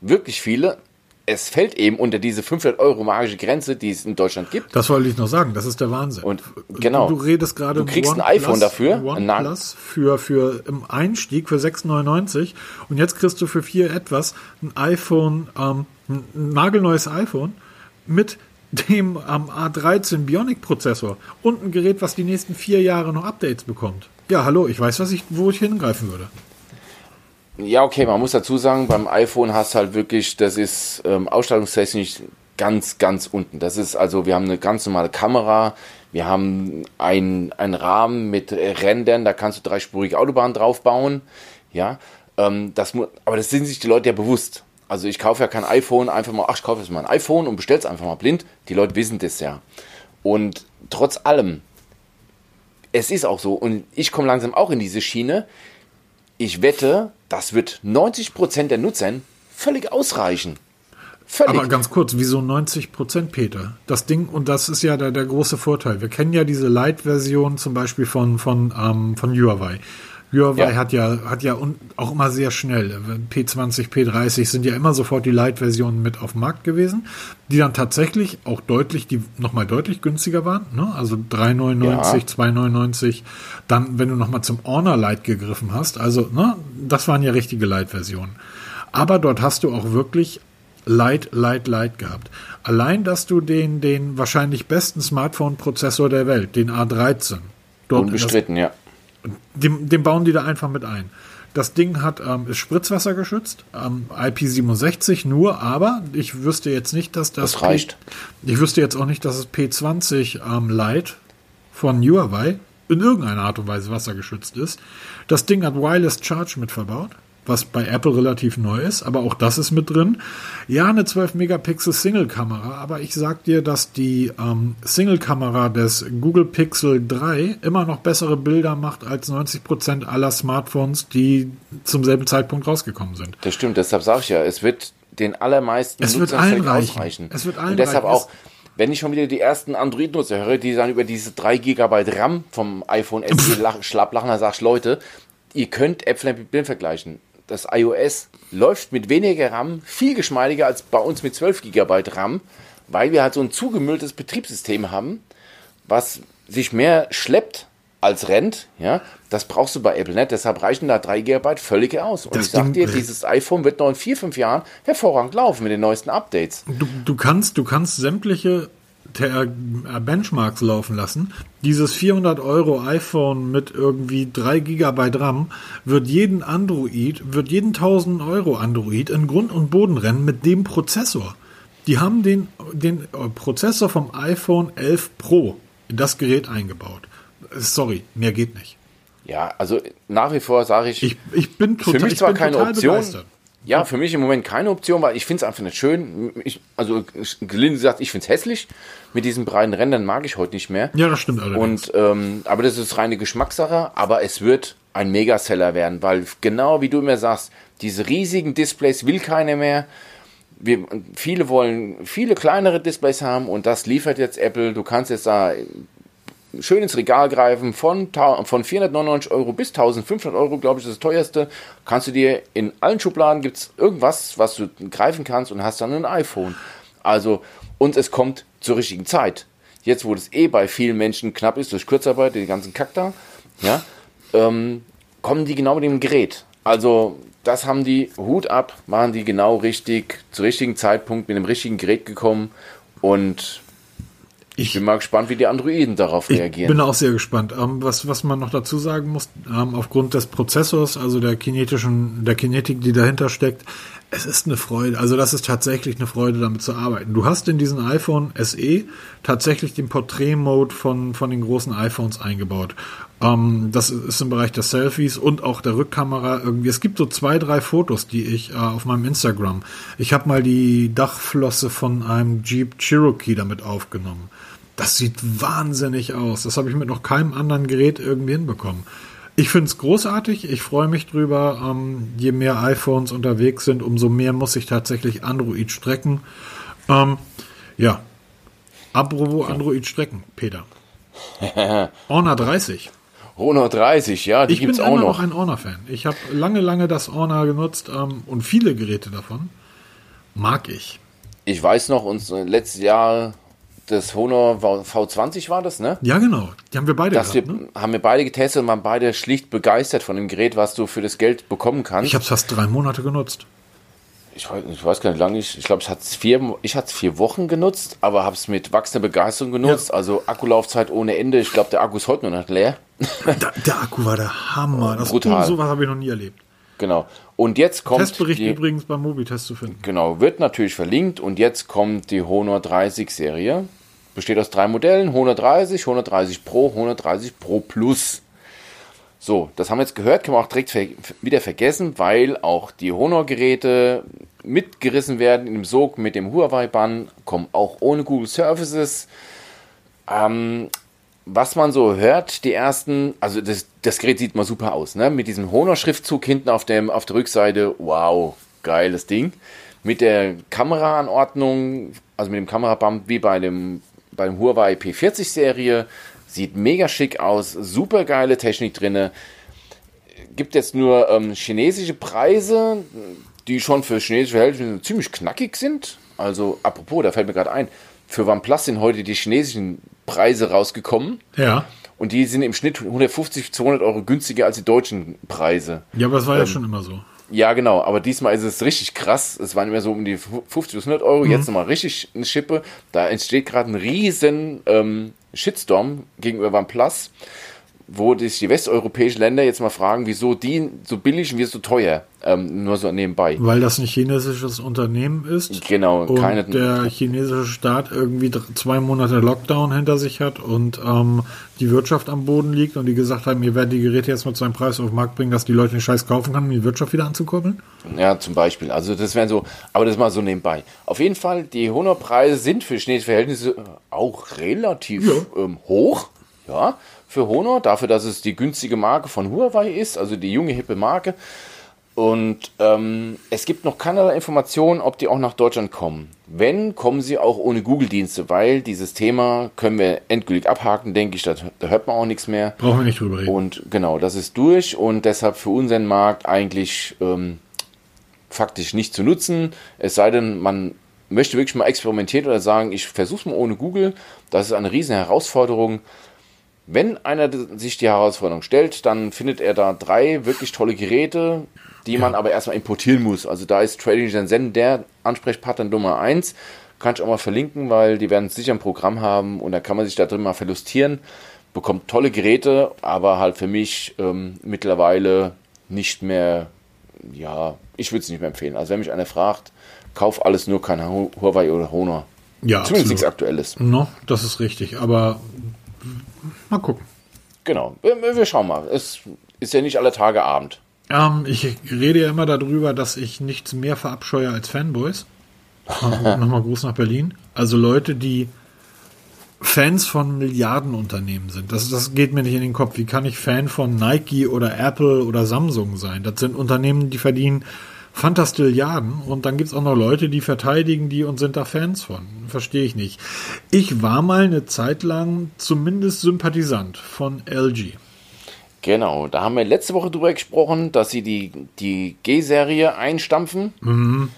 wirklich viele, es fällt eben unter diese 500 Euro magische Grenze, die es in Deutschland gibt. Das wollte ich noch sagen, das ist der Wahnsinn. Und genau. Du, du redest gerade. Du kriegst ein iPhone dafür. OnePlus für, für im Einstieg für 6,99 und jetzt kriegst du für vier etwas ein iPhone, ähm, ein nagelneues iPhone mit dem am A13 Bionic Prozessor und ein Gerät, was die nächsten vier Jahre noch Updates bekommt. Ja, hallo, ich weiß, was ich, wo ich hingreifen würde. Ja, okay, man muss dazu sagen, beim iPhone hast du halt wirklich, das ist ähm, ausstattungstechnisch ganz, ganz unten. Das ist also, wir haben eine ganz normale Kamera, wir haben einen Rahmen mit Rändern, da kannst du dreispurige Autobahn draufbauen. Ja, ähm, das aber das sind sich die Leute ja bewusst. Also ich kaufe ja kein iPhone einfach mal, ach, ich kaufe jetzt mal ein iPhone und bestelle es einfach mal blind. Die Leute wissen das ja. Und trotz allem, es ist auch so, und ich komme langsam auch in diese Schiene, ich wette, das wird 90% der Nutzern völlig ausreichen. Völlig. Aber ganz kurz, wieso 90% Peter? Das Ding, und das ist ja der, der große Vorteil. Wir kennen ja diese Light-Version zum Beispiel von, von, ähm, von Huawei. Huawei ja. hat ja, hat ja auch immer sehr schnell, P20, P30 sind ja immer sofort die Light-Versionen mit auf dem Markt gewesen, die dann tatsächlich auch deutlich, die nochmal deutlich günstiger waren, ne? also 3,99, ja. 2,99, dann, wenn du nochmal zum Honor Light gegriffen hast, also, ne, das waren ja richtige Light-Versionen. Aber dort hast du auch wirklich Light, Light, Light gehabt. Allein, dass du den, den wahrscheinlich besten Smartphone-Prozessor der Welt, den A13, dort Unbestritten, ja den, den bauen die da einfach mit ein. Das Ding hat ähm, ist Spritzwasser geschützt, ähm, IP67 nur, aber ich wüsste jetzt nicht, dass das. Das reicht. P ich wüsste jetzt auch nicht, dass es P20 ähm, Lite von Huawei in irgendeiner Art und Weise wassergeschützt ist. Das Ding hat Wireless Charge mit verbaut was bei Apple relativ neu ist, aber auch das ist mit drin. Ja, eine 12 Megapixel Single-Kamera, aber ich sag dir, dass die ähm, Single-Kamera des Google Pixel 3 immer noch bessere Bilder macht als 90 Prozent aller Smartphones, die zum selben Zeitpunkt rausgekommen sind. Das stimmt, deshalb sage ich ja, es wird den allermeisten es wird allen reichen. ausreichen. Es wird allen Und deshalb reichen. auch wenn ich schon wieder die ersten Android-Nutzer höre, die dann über diese 3 GB RAM vom iPhone SE (laughs) schlapp lachen, dann sagst Leute, ihr könnt Äpfel mit Birnen vergleichen das iOS läuft mit weniger RAM viel geschmeidiger als bei uns mit 12 GB RAM, weil wir halt so ein zugemülltes Betriebssystem haben, was sich mehr schleppt als rennt, ja, das brauchst du bei Apple nicht, deshalb reichen da 3 GB völlig aus. Und das ich sag dir, dieses iPhone wird noch in 4, 5 Jahren hervorragend laufen mit den neuesten Updates. Du, du kannst, du kannst sämtliche Benchmarks laufen lassen. Dieses 400 Euro iPhone mit irgendwie 3 Gigabyte RAM wird jeden Android, wird jeden 1000 Euro Android in Grund und Boden rennen mit dem Prozessor. Die haben den, den äh, Prozessor vom iPhone 11 Pro in das Gerät eingebaut. Sorry, mehr geht nicht. Ja, also nach wie vor sage ich, ich, ich bin total, für mich zwar keine Option, begeistert. Ja, für mich im Moment keine Option, weil ich finde es einfach nicht schön. Ich, also gelinde gesagt, ich finde es hässlich. Mit diesen breiten Rändern mag ich heute nicht mehr. Ja, das stimmt allerdings. Und, ähm, aber das ist reine Geschmackssache. Aber es wird ein Megaseller werden, weil genau wie du immer sagst, diese riesigen Displays will keiner mehr. Wir, viele wollen viele kleinere Displays haben und das liefert jetzt Apple. Du kannst jetzt da schön ins Regal greifen, von, von 499 Euro bis 1500 Euro, glaube ich, das, das teuerste. Kannst du dir in allen Schubladen gibt es irgendwas, was du greifen kannst und hast dann ein iPhone. Also, und es kommt zur richtigen Zeit. Jetzt, wo das eh bei vielen Menschen knapp ist durch Kurzarbeit, die ganzen Kack da, ja, ähm, kommen die genau mit dem Gerät. Also, das haben die Hut ab, machen die genau richtig, zum richtigen Zeitpunkt mit dem richtigen Gerät gekommen und ich bin mal gespannt, wie die Androiden darauf reagieren. Ich bin auch sehr gespannt. Ähm, was, was man noch dazu sagen muss, ähm, aufgrund des Prozessors, also der kinetischen, der Kinetik, die dahinter steckt, es ist eine Freude. Also das ist tatsächlich eine Freude, damit zu arbeiten. Du hast in diesen iPhone SE tatsächlich den Portrait-Mode von, von den großen iPhones eingebaut. Ähm, das ist im Bereich der Selfies und auch der Rückkamera irgendwie. Es gibt so zwei, drei Fotos, die ich äh, auf meinem Instagram. Ich habe mal die Dachflosse von einem Jeep Cherokee damit aufgenommen. Das sieht wahnsinnig aus. Das habe ich mit noch keinem anderen Gerät irgendwie hinbekommen. Ich finde es großartig. Ich freue mich drüber. Ähm, je mehr iPhones unterwegs sind, umso mehr muss ich tatsächlich Android strecken. Ähm, ja. Apropos Android strecken, Peter. Honor 30. Honor 30, ja, die ich gibt's auch noch. Ich bin noch ein Honor-Fan. Ich habe lange, lange das Honor genutzt ähm, und viele Geräte davon mag ich. Ich weiß noch, uns letztes Jahr das Honor V20 war das, ne? Ja, genau. Die haben wir beide das gehabt, ne? Haben wir beide getestet und waren beide schlicht begeistert von dem Gerät, was du für das Geld bekommen kannst. Ich habe es fast drei Monate genutzt. Ich, ich weiß gar nicht lange. Ich, ich glaube, ich hatte es vier, vier Wochen genutzt, aber habe es mit wachsender Begeisterung genutzt. Ja. Also Akkulaufzeit ohne Ende. Ich glaube, der Akku ist heute nur noch leer. (laughs) der, der Akku war der Hammer. Das Brutal. So was habe ich noch nie erlebt. Genau. Und jetzt kommt. Testbericht die, übrigens beim Mobitest zu finden. Genau, wird natürlich verlinkt. Und jetzt kommt die Honor 30 Serie. Besteht aus drei Modellen: 130, 130 Pro, 130 Pro Plus. So, das haben wir jetzt gehört, können wir auch direkt ver wieder vergessen, weil auch die Honor-Geräte mitgerissen werden dem Sog mit dem Huawei-Bann, kommen auch ohne Google Services. Ähm, was man so hört, die ersten, also das, das Gerät sieht mal super aus, ne? Mit diesem Honor-Schriftzug hinten auf, dem, auf der Rückseite, wow, geiles Ding. Mit der Kameraanordnung, also mit dem Kamerabump wie bei dem, beim Huawei P40-Serie, sieht mega schick aus, super geile Technik drin. Gibt jetzt nur ähm, chinesische Preise, die schon für chinesische Verhältnisse ziemlich knackig sind. Also, apropos, da fällt mir gerade ein, für OnePlus sind heute die chinesischen Preise rausgekommen. Ja. Und die sind im Schnitt 150, 200 Euro günstiger als die deutschen Preise. Ja, aber das war ähm, ja schon immer so. Ja, genau, aber diesmal ist es richtig krass. Es waren immer so um die 50 bis 100 Euro, mhm. jetzt nochmal richtig eine Schippe. Da entsteht gerade ein riesen ähm, Shitstorm gegenüber OnePlus wo sich die westeuropäischen Länder jetzt mal fragen, wieso die so billig und wir so teuer, ähm, nur so nebenbei. Weil das ein chinesisches Unternehmen ist. Genau. Und keine, der chinesische Staat irgendwie zwei Monate Lockdown hinter sich hat und ähm, die Wirtschaft am Boden liegt und die gesagt haben, ihr werdet die Geräte jetzt mit so einem Preis auf den Markt bringen, dass die Leute den Scheiß kaufen können, um die Wirtschaft wieder anzukurbeln? Ja, zum Beispiel. Also das wären so, aber das mal so nebenbei. Auf jeden Fall, die Honor-Preise sind für chinesische Verhältnisse auch relativ ja. ähm, hoch. Ja, für Honor, dafür, dass es die günstige Marke von Huawei ist, also die junge, hippe Marke. Und ähm, es gibt noch keinerlei Informationen, ob die auch nach Deutschland kommen. Wenn, kommen sie auch ohne Google-Dienste, weil dieses Thema können wir endgültig abhaken, denke ich, da, da hört man auch nichts mehr. Brauchen wir nicht drüber reden. Und genau, das ist durch und deshalb für unseren Markt eigentlich ähm, faktisch nicht zu nutzen. Es sei denn, man möchte wirklich mal experimentieren oder sagen, ich versuche es mal ohne Google. Das ist eine riesen Herausforderung. Wenn einer sich die Herausforderung stellt, dann findet er da drei wirklich tolle Geräte, die ja. man aber erstmal importieren muss. Also da ist Trading Shenzhen der Ansprechpartner Nummer eins. Kann ich auch mal verlinken, weil die werden sicher ein Programm haben und da kann man sich da drin mal verlustieren. Bekommt tolle Geräte, aber halt für mich ähm, mittlerweile nicht mehr, ja, ich würde es nicht mehr empfehlen. Also wenn mich einer fragt, kauf alles nur kein Huawei oder Honor. Ja, Zumindest nichts Aktuelles. No, das ist richtig. Aber Mal gucken. Genau, wir, schauen mal. Es ist ja nicht alle Tage Abend. Ähm, ich rede ja immer darüber, dass ich nichts mehr verabscheue als Fanboys. (laughs) Nochmal Gruß nach Berlin. Also Leute, die Fans von Milliardenunternehmen sind. Das, das geht mir nicht in den Kopf. Wie kann ich Fan von Nike oder Apple oder Samsung sein? Das sind Unternehmen, die verdienen Fantastilliarden und dann gibt es auch noch Leute, die verteidigen die und sind da Fans von. Verstehe ich nicht. Ich war mal eine Zeit lang zumindest Sympathisant von LG. Genau, da haben wir letzte Woche drüber gesprochen, dass sie die, die G-Serie einstampfen. Mhm.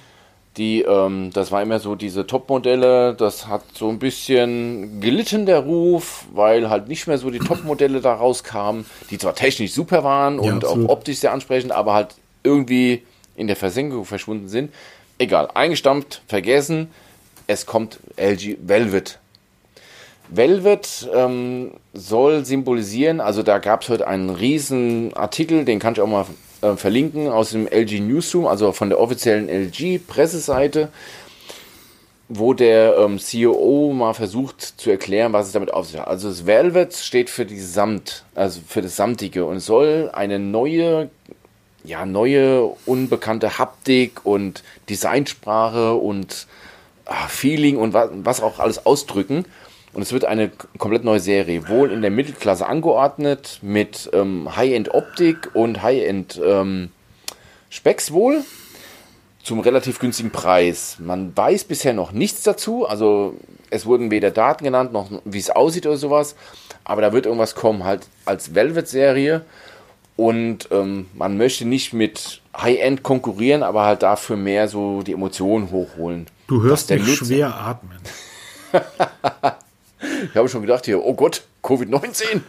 Die, ähm, das war immer so diese Top-Modelle, das hat so ein bisschen gelitten, der Ruf, weil halt nicht mehr so die Top-Modelle da rauskamen, die zwar technisch super waren und ja, auch optisch sehr ansprechend, aber halt irgendwie in der Versenkung verschwunden sind. Egal, eingestampft, vergessen. Es kommt LG Velvet. Velvet ähm, soll symbolisieren, also da gab es heute einen riesen Artikel, den kann ich auch mal äh, verlinken aus dem LG Newsroom, also von der offiziellen LG Presseseite, wo der ähm, CEO mal versucht zu erklären, was es damit auf sich hat. Also das Velvet steht für die Samt, also für das Samtige und soll eine neue ja, neue, unbekannte Haptik und Designsprache und ach, Feeling und was, was auch alles ausdrücken. Und es wird eine komplett neue Serie, wohl in der Mittelklasse angeordnet, mit ähm, High-End-Optik und High-End-Specs ähm, wohl, zum relativ günstigen Preis. Man weiß bisher noch nichts dazu, also es wurden weder Daten genannt, noch wie es aussieht oder sowas, aber da wird irgendwas kommen, halt als Velvet-Serie und ähm, man möchte nicht mit High-End konkurrieren, aber halt dafür mehr so die Emotionen hochholen. Du hörst mich schwer atmen. (laughs) ich habe schon gedacht hier, oh Gott, Covid-19.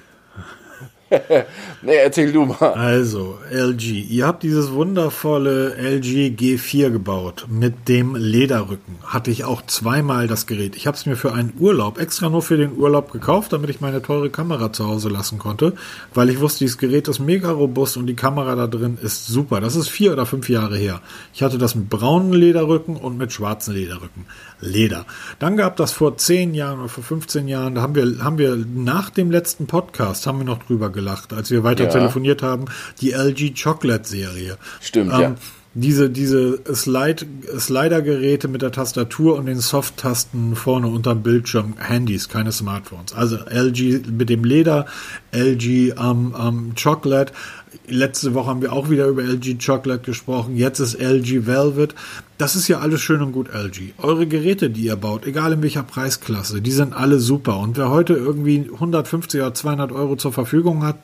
(laughs) nee, erzähl du mal. Also, LG. Ihr habt dieses wundervolle LG G4 gebaut mit dem Lederrücken. Hatte ich auch zweimal das Gerät. Ich habe es mir für einen Urlaub, extra nur für den Urlaub gekauft, damit ich meine teure Kamera zu Hause lassen konnte, weil ich wusste, dieses Gerät ist mega robust und die Kamera da drin ist super. Das ist vier oder fünf Jahre her. Ich hatte das mit braunen Lederrücken und mit schwarzen Lederrücken. Leder. Dann gab das vor zehn Jahren oder vor 15 Jahren, da haben wir, haben wir nach dem letzten Podcast, haben wir noch drüber gelacht, als wir weiter ja. telefoniert haben, die LG Chocolate Serie. Stimmt, ähm, ja. Diese, diese Slide, Slider-Geräte mit der Tastatur und den Soft-Tasten vorne unterm Bildschirm, Handys, keine Smartphones. Also LG mit dem Leder, LG ähm, ähm, Chocolate. Letzte Woche haben wir auch wieder über LG Chocolate gesprochen. Jetzt ist LG Velvet. Das ist ja alles schön und gut, LG. Eure Geräte, die ihr baut, egal in welcher Preisklasse, die sind alle super. Und wer heute irgendwie 150 oder 200 Euro zur Verfügung hat,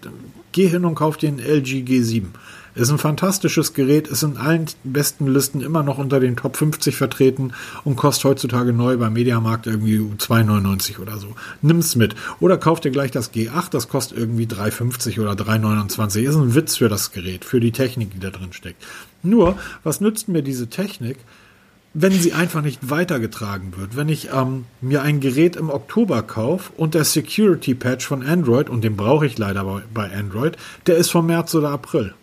geh hin und kauf dir einen LG G7. Ist ein fantastisches Gerät, ist in allen besten Listen immer noch unter den Top 50 vertreten und kostet heutzutage neu beim Mediamarkt irgendwie 2,99 oder so. Nimm's mit. Oder kauf dir gleich das G8, das kostet irgendwie 3,50 oder 3,29. Ist ein Witz für das Gerät, für die Technik, die da drin steckt. Nur, was nützt mir diese Technik? wenn sie einfach nicht weitergetragen wird. Wenn ich ähm, mir ein Gerät im Oktober kaufe und der Security Patch von Android, und den brauche ich leider bei, bei Android, der ist vom März oder April.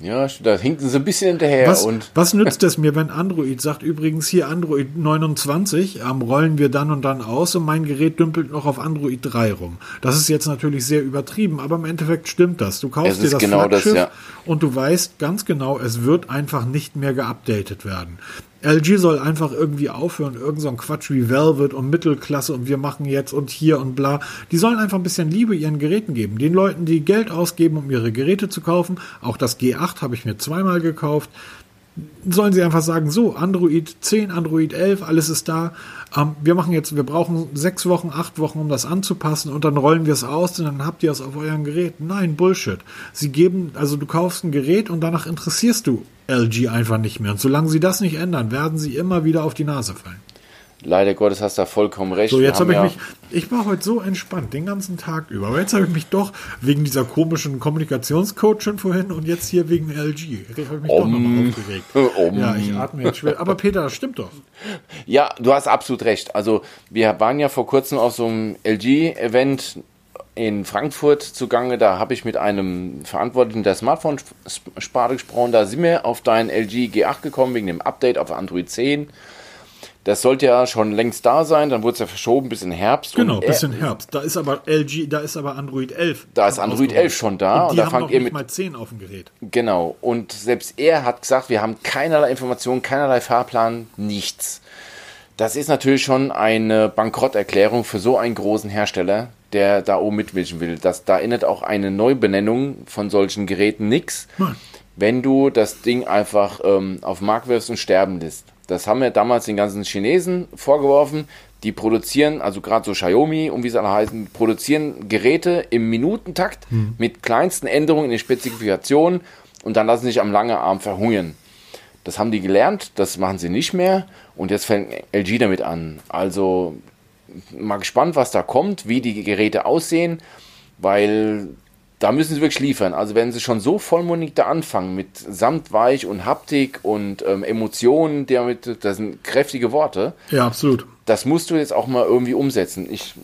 Ja, da hinken sie ein bisschen hinterher. Was, und was nützt es mir, wenn Android sagt, übrigens hier Android 29, ähm, rollen wir dann und dann aus und mein Gerät dümpelt noch auf Android 3 rum. Das ist jetzt natürlich sehr übertrieben, aber im Endeffekt stimmt das. Du kaufst dir das genau Flaggschiff das, ja. und du weißt ganz genau, es wird einfach nicht mehr geupdatet werden. LG soll einfach irgendwie aufhören, irgend so ein Quatsch wie Velvet und Mittelklasse und wir machen jetzt und hier und bla. Die sollen einfach ein bisschen Liebe ihren Geräten geben. Den Leuten, die Geld ausgeben, um ihre Geräte zu kaufen. Auch das G8 habe ich mir zweimal gekauft. Sollen sie einfach sagen, so, Android 10, Android 11, alles ist da. Ähm, wir machen jetzt, wir brauchen sechs Wochen, acht Wochen, um das anzupassen und dann rollen wir es aus und dann habt ihr es auf euren Gerät. Nein, Bullshit. Sie geben, also du kaufst ein Gerät und danach interessierst du LG einfach nicht mehr. Und solange sie das nicht ändern, werden sie immer wieder auf die Nase fallen. Leider Gottes hast du da vollkommen recht. So, jetzt habe ich ja mich, ich war heute so entspannt den ganzen Tag über. Aber jetzt habe ich mich doch wegen dieser komischen Kommunikationscoachin vorhin und jetzt hier wegen LG. Ich habe mich um, doch nochmal aufgeregt. (laughs) Um. Ja, ich atme jetzt schwer. Aber Peter, das stimmt doch. (laughs) Ja, du hast absolut recht. Also, wir waren ja vor kurzem auf so einem LG-Event in Frankfurt zugange. Da habe ich mit einem Verantwortlichen der Smartphone-Sparte gesprochen. Da sind wir auf dein LG G8 gekommen wegen dem Update auf Android 10. Das sollte ja schon längst da sein, dann wurde es ja verschoben bis in Herbst. Genau, bis in Herbst. Da ist aber LG, da ist aber Android 11. Da ist Android 11 schon da. Und, die und da haben fangt ihr mit mal 10 auf dem Gerät. Genau. Und selbst er hat gesagt, wir haben keinerlei Informationen, keinerlei Fahrplan, nichts. Das ist natürlich schon eine Bankrotterklärung für so einen großen Hersteller, der da oben mitmischen will. Das, da erinnert auch eine Neubenennung von solchen Geräten nichts, wenn du das Ding einfach ähm, auf den Markt wirfst und sterben lässt. Das haben wir damals den ganzen Chinesen vorgeworfen. Die produzieren, also gerade so Xiaomi und wie sie alle heißen, produzieren Geräte im Minutentakt hm. mit kleinsten Änderungen in den Spezifikationen und dann lassen sich am langen Arm verhungern. Das haben die gelernt, das machen sie nicht mehr und jetzt fängt LG damit an. Also mal gespannt, was da kommt, wie die Geräte aussehen, weil da müssen sie wirklich liefern. Also wenn sie schon so vollmundig da anfangen mit Samtweich und Haptik und ähm, Emotionen, damit, das sind kräftige Worte. Ja, absolut. Das musst du jetzt auch mal irgendwie umsetzen. Ich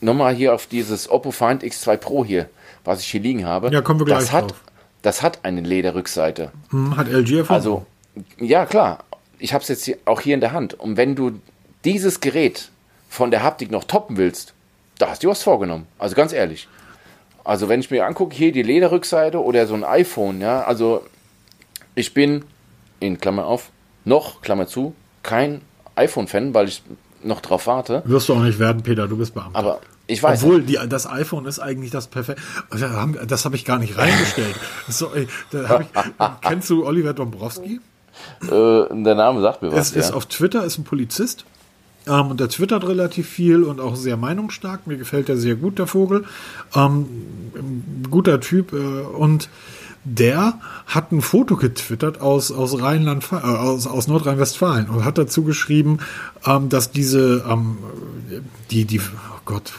nochmal hier auf dieses Oppo Find X2 Pro hier, was ich hier liegen habe. Ja, kommen wir gleich das hat, drauf. Das hat eine Lederrückseite. Hm, hat LG erfunden. Also, ja klar. Ich habe es jetzt hier, auch hier in der Hand. Und wenn du dieses Gerät von der Haptik noch toppen willst, da hast du was vorgenommen. Also ganz ehrlich. Also wenn ich mir angucke, hier die Lederrückseite oder so ein iPhone, ja, also ich bin, in Klammer auf, noch, Klammer zu, kein iPhone-Fan, weil ich noch drauf warte. Wirst du auch nicht werden, Peter, du bist Beamter. Aber ich weiß. Obwohl, die, das iPhone ist eigentlich das perfekte. Das habe ich gar nicht reingestellt. (laughs) so, hab ich, kennst du Oliver Dombrowski? Äh, der Name sagt mir was. Es ist auf Twitter, ist ein Polizist ähm, und der twittert relativ viel und auch sehr meinungsstark. Mir gefällt er sehr gut, der Vogel. Ähm, guter Typ. Äh, und der hat ein Foto getwittert aus, aus Rheinland, äh, aus, aus Nordrhein-Westfalen und hat dazu geschrieben, ähm, dass diese, ähm, die, die, oh Gott,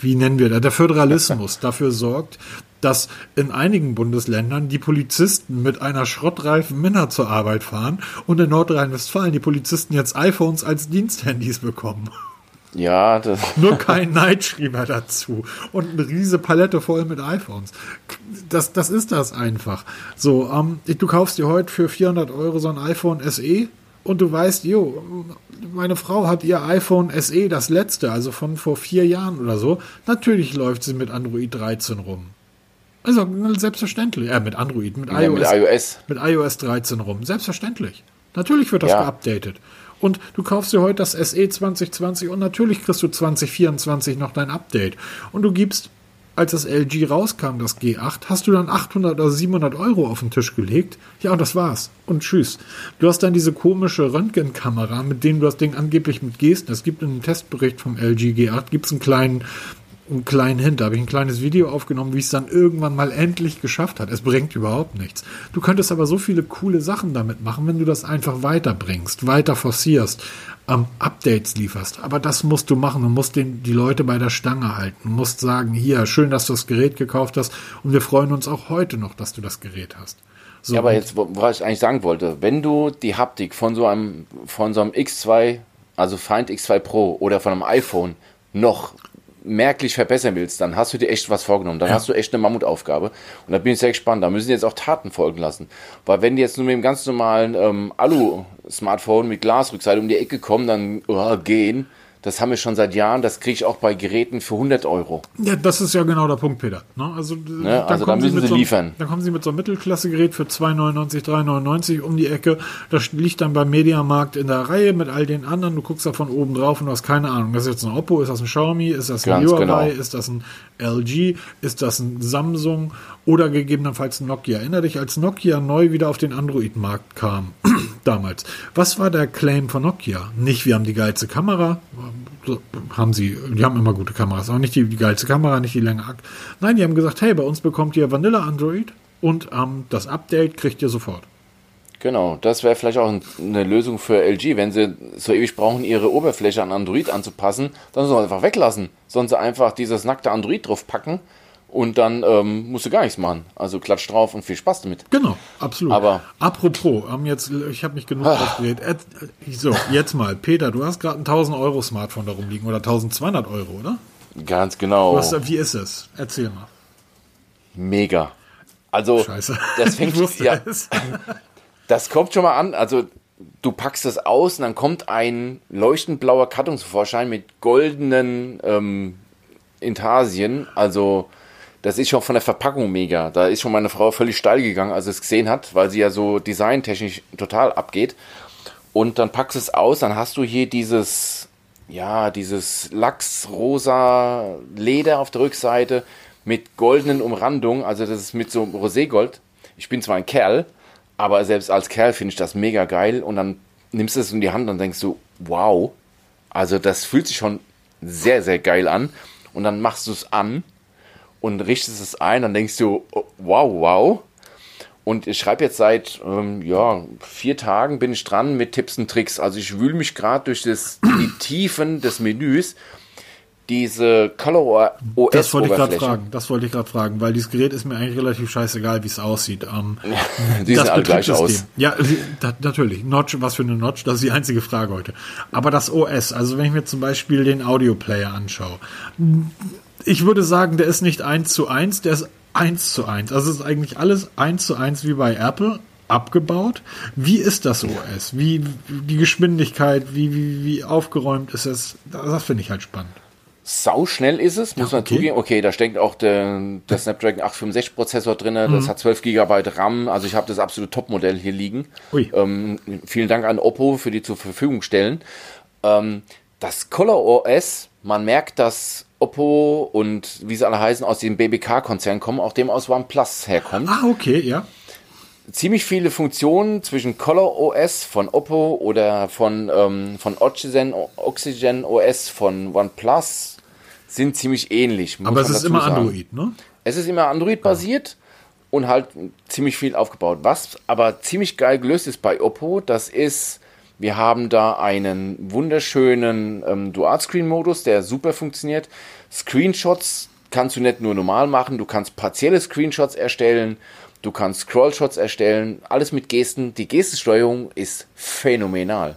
wie nennen wir das, der Föderalismus (laughs) dafür sorgt, dass in einigen Bundesländern die Polizisten mit einer schrottreifen Minna zur Arbeit fahren und in Nordrhein-Westfalen die Polizisten jetzt iPhones als Diensthandys bekommen. Ja, das Nur kein Night schrieb er dazu. Und eine riese Palette voll mit iPhones. Das, das ist das einfach. So, ähm, du kaufst dir heute für 400 Euro so ein iPhone SE und du weißt, jo, meine Frau hat ihr iPhone SE, das letzte, also von vor vier Jahren oder so. Natürlich läuft sie mit Android 13 rum. Also selbstverständlich. Äh, mit Android, mit, ja, iOS, mit iOS. Mit iOS 13 rum. Selbstverständlich. Natürlich wird das ja. geupdatet. Und du kaufst dir heute das SE 2020 und natürlich kriegst du 2024 noch dein Update. Und du gibst, als das LG rauskam, das G8, hast du dann 800 oder 700 Euro auf den Tisch gelegt. Ja, und das war's. Und tschüss. Du hast dann diese komische Röntgenkamera, mit dem du das Ding angeblich mit Gesten. Es gibt einen Testbericht vom LG G8, gibt es einen kleinen einen kleinen Hint. Da habe ich ein kleines Video aufgenommen, wie es dann irgendwann mal endlich geschafft hat. Es bringt überhaupt nichts. Du könntest aber so viele coole Sachen damit machen, wenn du das einfach weiterbringst, weiter forcierst, ähm, Updates lieferst. Aber das musst du machen. Du musst den, die Leute bei der Stange halten. Du musst sagen, hier, schön, dass du das Gerät gekauft hast und wir freuen uns auch heute noch, dass du das Gerät hast. So, ja, aber jetzt, was ich eigentlich sagen wollte, wenn du die Haptik von so einem, von so einem X2, also Find X2 Pro oder von einem iPhone noch merklich verbessern willst, dann hast du dir echt was vorgenommen. Dann ja. hast du echt eine Mammutaufgabe. Und da bin ich sehr gespannt. Da müssen jetzt auch Taten folgen lassen. Weil wenn die jetzt nur mit dem ganz normalen ähm, Alu-Smartphone mit Glasrückseite um die Ecke kommen, dann oh, gehen, das haben wir schon seit Jahren. Das kriege ich auch bei Geräten für 100 Euro. Ja, das ist ja genau der Punkt, Peter. Ne? Also, ne? also da müssen sie, sie liefern. So, dann kommen sie mit so einem Mittelklasse-Gerät für 2,99, 3,99 um die Ecke. Das liegt dann beim Mediamarkt in der Reihe mit all den anderen. Du guckst da von oben drauf und du hast keine Ahnung. Das ist jetzt ein Oppo, ist das ein Xiaomi, ist das ein Ganz Huawei, genau. ist das ein LG, ist das ein Samsung oder gegebenenfalls Nokia. Erinner dich, als Nokia neu wieder auf den Android-Markt kam, (clears throat) damals. Was war der Claim von Nokia? Nicht, wir haben die geilste Kamera, haben sie, die haben immer gute Kameras, aber nicht die, die geilste Kamera, nicht die Länge. Nein, die haben gesagt, hey, bei uns bekommt ihr Vanilla Android und ähm, das Update kriegt ihr sofort. Genau, das wäre vielleicht auch eine Lösung für LG. Wenn sie so ewig brauchen, ihre Oberfläche an Android anzupassen, dann sollen sie einfach weglassen. Sollen sie einfach dieses nackte Android drauf packen und dann ähm, musst du gar nichts machen. Also klatsch drauf und viel Spaß damit. Genau, absolut. Aber apropos, haben jetzt, ich habe mich genug ah. aufgeregt. So, jetzt mal, Peter, du hast gerade ein 1000 Euro Smartphone darum liegen oder 1200 Euro, oder? Ganz genau. Was, wie ist es? Erzähl mal. Mega. Also, Scheiße. das (laughs) fängt ja, (laughs) Das kommt schon mal an. Also, du packst das aus und dann kommt ein leuchtend blauer Karton Vorschein mit goldenen ähm, Intarsien. Also, das ist schon von der Verpackung mega. Da ist schon meine Frau völlig steil gegangen, als sie es gesehen hat, weil sie ja so designtechnisch total abgeht. Und dann packst du es aus, dann hast du hier dieses, ja, dieses Lachsrosa Leder auf der Rückseite mit goldenen Umrandungen. Also das ist mit so Roségold. Ich bin zwar ein Kerl, aber selbst als Kerl finde ich das mega geil. Und dann nimmst du es in die Hand und denkst du, wow. Also das fühlt sich schon sehr, sehr geil an. Und dann machst du es an und richtest es ein, dann denkst du, oh, wow, wow. Und ich schreibe jetzt seit ähm, ja, vier Tagen bin ich dran mit Tipps und Tricks. Also ich wühle mich gerade durch das, die (clears throat) Tiefen des Menüs diese Color OS Das wollte ich gerade fragen. Das wollte ich gerade fragen, weil dieses Gerät ist mir eigentlich relativ scheißegal, wie es aussieht. Ähm, (laughs) die sehen alle gleich aus. Ja, da, natürlich. Notch, was für eine Notch? Das ist die einzige Frage heute. Aber das OS, also wenn ich mir zum Beispiel den Audio Player anschaue, ich würde sagen, der ist nicht eins zu eins, der ist eins zu eins. Also es ist eigentlich alles eins zu eins wie bei Apple abgebaut. Wie ist das OS? Wie die Geschwindigkeit, wie, wie, wie aufgeräumt ist es? Das finde ich halt spannend. Sau schnell ist es, muss ja, man okay. zugeben. Okay, da steckt auch der, der Snapdragon 865 Prozessor drin, das mhm. hat 12 GB RAM, also ich habe das absolute Topmodell hier liegen. Ähm, vielen Dank an Oppo für die zur Verfügung stellen. Ähm, das Color OS, man merkt, dass Oppo und wie sie alle heißen aus dem BBK-Konzern kommen, auch dem aus OnePlus herkommt. Ah, okay, ja. Ziemlich viele Funktionen zwischen Color OS von Oppo oder von, ähm, von Oxygen, Oxygen OS von OnePlus sind ziemlich ähnlich. Aber es ist immer sagen. Android, ne? Es ist immer Android-basiert. und halt ziemlich viel aufgebaut. Was aber ziemlich geil gelöst ist bei Oppo, das ist, wir haben da einen wunderschönen ähm, Dual-Screen-Modus, der super funktioniert. Screenshots kannst du nicht nur normal machen, du kannst partielle Screenshots erstellen, du kannst Scrollshots erstellen, alles mit Gesten. Die Gestensteuerung ist phänomenal.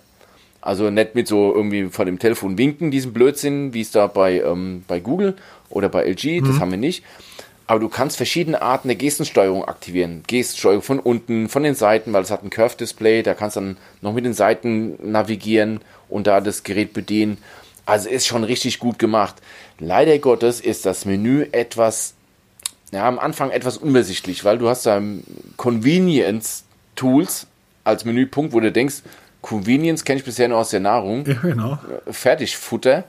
Also nicht mit so irgendwie von dem Telefon winken, diesen Blödsinn, wie es da bei, ähm, bei Google oder bei LG, mhm. das haben wir nicht. Aber du kannst verschiedene Arten der Gestensteuerung aktivieren. Gestensteuerung von unten, von den Seiten, weil es hat ein Curve-Display, da kannst du dann noch mit den Seiten navigieren und da das Gerät bedienen. Also ist schon richtig gut gemacht. Leider Gottes ist das Menü etwas, ja, am Anfang etwas unübersichtlich, weil du hast da Convenience Tools als Menüpunkt, wo du denkst, Convenience kenne ich bisher nur aus der Nahrung. Ja, genau. Fertigfutter.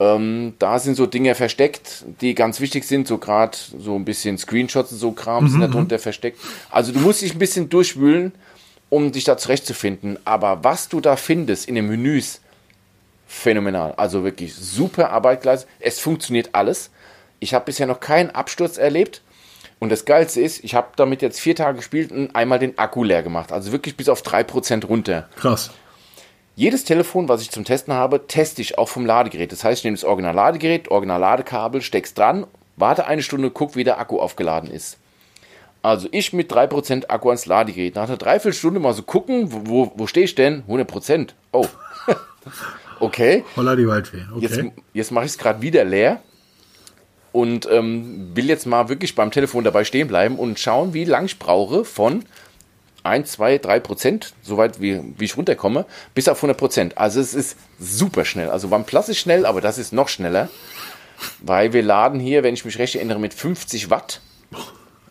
Ähm, da sind so Dinge versteckt, die ganz wichtig sind, so gerade so ein bisschen Screenshots und so Kram mhm, sind darunter versteckt. Also du musst dich ein bisschen durchwühlen, um dich da zurechtzufinden. Aber was du da findest in den Menüs, phänomenal. Also wirklich super Arbeit geleistet. Es funktioniert alles. Ich habe bisher noch keinen Absturz erlebt. Und das Geilste ist, ich habe damit jetzt vier Tage gespielt und einmal den Akku leer gemacht. Also wirklich bis auf 3% runter. Krass. Jedes Telefon, was ich zum Testen habe, teste ich auch vom Ladegerät. Das heißt, ich nehme das Original-Ladegerät, Original-Ladekabel, steck's dran, warte eine Stunde, guck, wie der Akku aufgeladen ist. Also ich mit 3% Akku ans Ladegerät. Nach einer Dreiviertelstunde mal so gucken, wo, wo stehe ich denn? 100%. Oh. (laughs) okay. Holla die Waldfee. Okay. Jetzt, jetzt mache ich es gerade wieder leer und ähm, will jetzt mal wirklich beim Telefon dabei stehen bleiben und schauen, wie lange ich brauche von 1, 2, 3 Prozent, soweit wie, wie ich runterkomme, bis auf 100 Prozent. Also es ist super schnell. Also OnePlus ist schnell, aber das ist noch schneller, weil wir laden hier, wenn ich mich recht erinnere, mit 50 Watt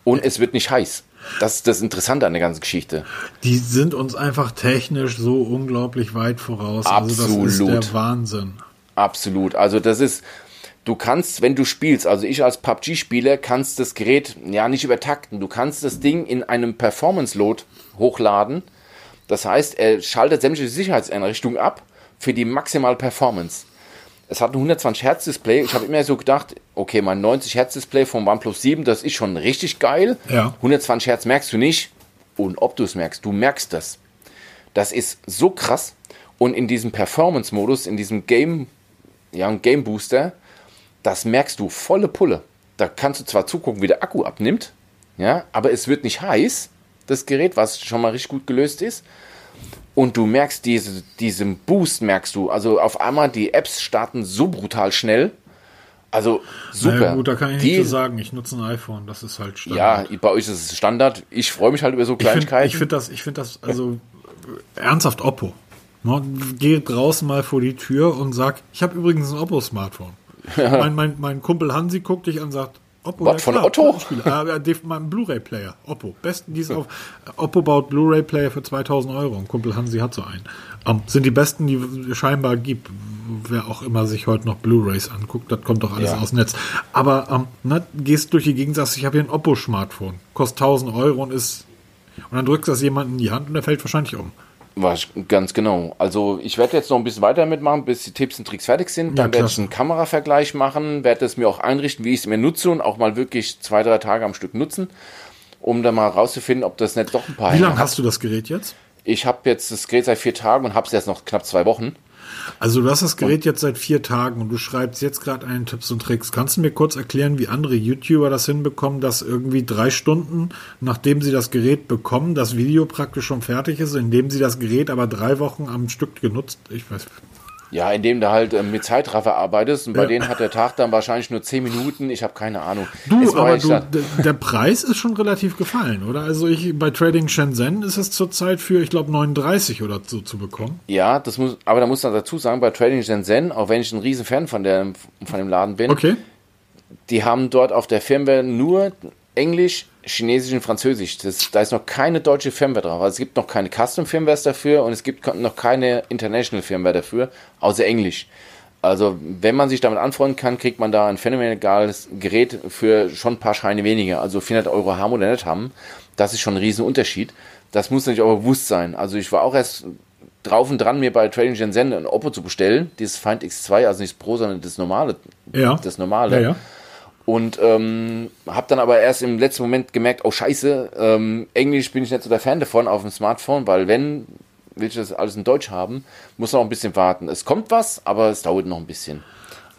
und es wird nicht heiß. Das ist das Interessante an der ganzen Geschichte. Die sind uns einfach technisch so unglaublich weit voraus. Absolut. Also das ist der Wahnsinn. Absolut. Also das ist, du kannst, wenn du spielst, also ich als PUBG-Spieler, kannst das Gerät ja nicht übertakten. Du kannst das Ding in einem Performance-Load hochladen. Das heißt, er schaltet sämtliche Sicherheitseinrichtungen ab für die maximale Performance. Es hat ein 120 Hertz Display. Ich habe immer so gedacht, okay, mein 90 Hertz Display vom OnePlus 7, das ist schon richtig geil. Ja. 120 Hertz merkst du nicht. Und ob du es merkst, du merkst das. Das ist so krass. Und in diesem Performance-Modus, in diesem Game, ja, Game Booster, das merkst du volle Pulle. Da kannst du zwar zugucken, wie der Akku abnimmt, ja, aber es wird nicht heiß, das Gerät, was schon mal richtig gut gelöst ist. Und du merkst diese, diesen Boost, merkst du. Also auf einmal die Apps starten so brutal schnell. Also super. Naja, gut, da kann ich die, nicht so sagen. Ich nutze ein iPhone, das ist halt Standard. Ja, bei euch ist es Standard. Ich freue mich halt über so Kleinigkeiten. Ich finde find das, ich finde das, also ernsthaft Oppo. Ne, geh draußen mal vor die Tür und sag, ich habe übrigens ein Oppo-Smartphone (laughs) mein, mein, mein Kumpel Hansi guckt dich an und sagt, Oppo, Was, von klar, Otto? Äh, mein Blu-ray-Player, Oppo. Besten, die auf. Oppo baut Blu-ray-Player für 2000 Euro. Und Kumpel Hansi hat so einen. Ähm, sind die besten, die es scheinbar gibt. Wer auch immer sich heute noch Blu-rays anguckt, das kommt doch alles ja. aus dem Netz. Aber ähm, ne, gehst durch die Gegend, sagst, ich habe hier ein Oppo-Smartphone. Kostet 1000 Euro und ist. Und dann drückst du das jemanden in die Hand und der fällt wahrscheinlich um. Ganz genau. Also ich werde jetzt noch ein bisschen weiter mitmachen, bis die Tipps und Tricks fertig sind. Dann ja, werde ich einen Kameravergleich machen, werde es mir auch einrichten, wie ich es mir nutze und auch mal wirklich zwei, drei Tage am Stück nutzen, um dann mal rauszufinden, ob das nicht doch ein paar Wie lange hast du das Gerät jetzt? Ich habe jetzt das Gerät seit vier Tagen und habe es jetzt noch knapp zwei Wochen. Also du hast das Gerät jetzt seit vier Tagen und du schreibst jetzt gerade einen Tipps und Tricks. Kannst du mir kurz erklären, wie andere YouTuber das hinbekommen, dass irgendwie drei Stunden, nachdem sie das Gerät bekommen, das Video praktisch schon fertig ist, indem sie das Gerät aber drei Wochen am Stück genutzt, ich weiß, ja, indem du halt äh, mit Zeitraffer arbeitest und bei ja. denen hat der Tag dann wahrscheinlich nur 10 Minuten. Ich habe keine Ahnung. Du, aber du, der Preis ist schon relativ gefallen, oder? Also ich bei Trading Shenzhen ist es zurzeit für, ich glaube, 39 oder so zu bekommen. Ja, das muss, aber da muss man dazu sagen, bei Trading Shenzhen, auch wenn ich ein riesen Fan von, der, von dem Laden bin, okay. die haben dort auf der Firmware nur Englisch, Chinesisch und Französisch. Das, da ist noch keine deutsche Firmware drauf. Also es gibt noch keine Custom-Firmwares dafür und es gibt noch keine International Firmware dafür, außer Englisch. Also wenn man sich damit anfreunden kann, kriegt man da ein phänomenales Gerät für schon ein paar Scheine weniger. Also 400 Euro haben oder nicht haben. Das ist schon ein riesen Unterschied. Das muss natürlich auch bewusst sein. Also ich war auch erst drauf und dran, mir bei Trading Shenzhen ein Oppo zu bestellen. Dieses Find X2, also nicht das Pro, sondern das normale. Ja. Das normale. Ja, ja. Und ähm, habe dann aber erst im letzten Moment gemerkt, oh scheiße, ähm, Englisch bin ich nicht so der Fan davon auf dem Smartphone, weil wenn will ich das alles in Deutsch haben, muss noch ein bisschen warten. Es kommt was, aber es dauert noch ein bisschen.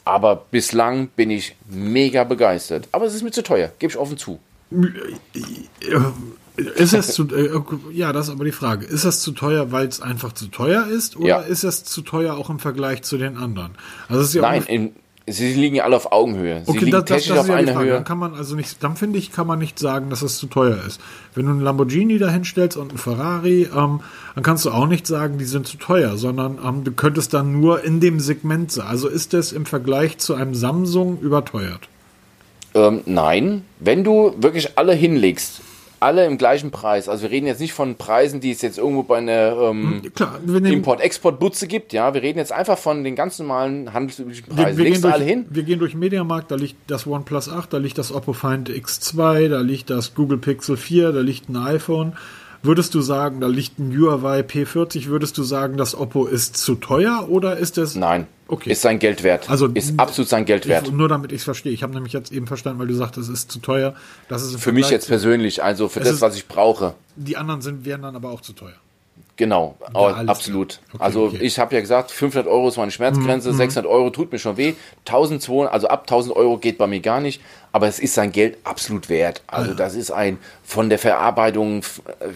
Aber bislang bin ich mega begeistert. Aber es ist mir zu teuer, gebe ich offen zu. Ist es zu, äh, ja, das ist aber die Frage. Ist das zu teuer, weil es einfach zu teuer ist? Oder ja. ist es zu teuer auch im Vergleich zu den anderen? Also ja Nein, in, sie liegen ja alle auf Augenhöhe. Sie okay, liegen das, das, das auf einer Höhe. Dann kann man also nicht, dann finde ich, kann man nicht sagen, dass es zu teuer ist. Wenn du einen Lamborghini dahinstellst und einen Ferrari, ähm, dann kannst du auch nicht sagen, die sind zu teuer, sondern ähm, du könntest dann nur in dem Segment sein. Also ist es im Vergleich zu einem Samsung überteuert? Ähm, nein, wenn du wirklich alle hinlegst, alle im gleichen Preis. Also wir reden jetzt nicht von Preisen, die es jetzt irgendwo bei einer ähm, hm, Import-Export-Butze gibt. Ja, wir reden jetzt einfach von den ganz normalen handelsüblichen Preisen. Wir, wir, gehen durch, alle hin. wir gehen durch den Mediamarkt, da liegt das OnePlus 8, da liegt das Oppo Find X2, da liegt das Google Pixel 4, da liegt ein iPhone. Würdest du sagen, da liegt ein Huawei P40, würdest du sagen, das Oppo ist zu teuer oder ist es... Nein, okay. ist sein Geld wert. Also ist absolut sein Geld wert. Ich, nur damit ich es verstehe. Ich habe nämlich jetzt eben verstanden, weil du sagst, es ist zu teuer. Das ist für mich jetzt persönlich, also für das, ist, was ich brauche. Die anderen sind, wären dann aber auch zu teuer. Genau, ja, absolut. Okay, also okay. ich habe ja gesagt, 500 Euro ist meine Schmerzgrenze, mhm. 600 Euro tut mir schon weh, 1200, also ab 1000 Euro geht bei mir gar nicht, aber es ist sein Geld absolut wert. Also ja. das ist ein von der Verarbeitung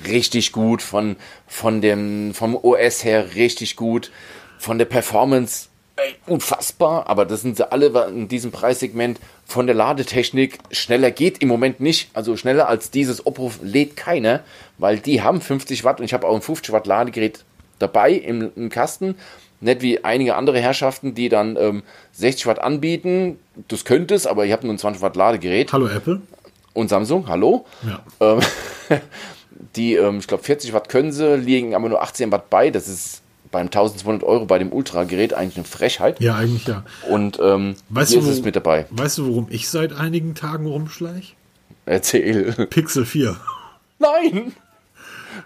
richtig gut, von von dem vom OS her richtig gut, von der Performance unfassbar, aber das sind sie alle in diesem Preissegment von der Ladetechnik. Schneller geht im Moment nicht, also schneller als dieses Oppo lädt keiner, weil die haben 50 Watt und ich habe auch ein 50 Watt Ladegerät dabei im, im Kasten. Nicht wie einige andere Herrschaften, die dann ähm, 60 Watt anbieten. Das könnte es, aber ich habe nur ein 20 Watt Ladegerät. Hallo Apple. Und Samsung, hallo. Ja. Ähm, (laughs) die, ähm, ich glaube, 40 Watt können sie, liegen aber nur 18 Watt bei. Das ist beim 1200 Euro bei dem Ultra-Gerät eigentlich eine Frechheit. Ja, eigentlich ja. Und ähm, weißt hier du, ist es mit dabei. Weißt du, warum ich seit einigen Tagen rumschleich? Erzähl. Pixel 4. Nein!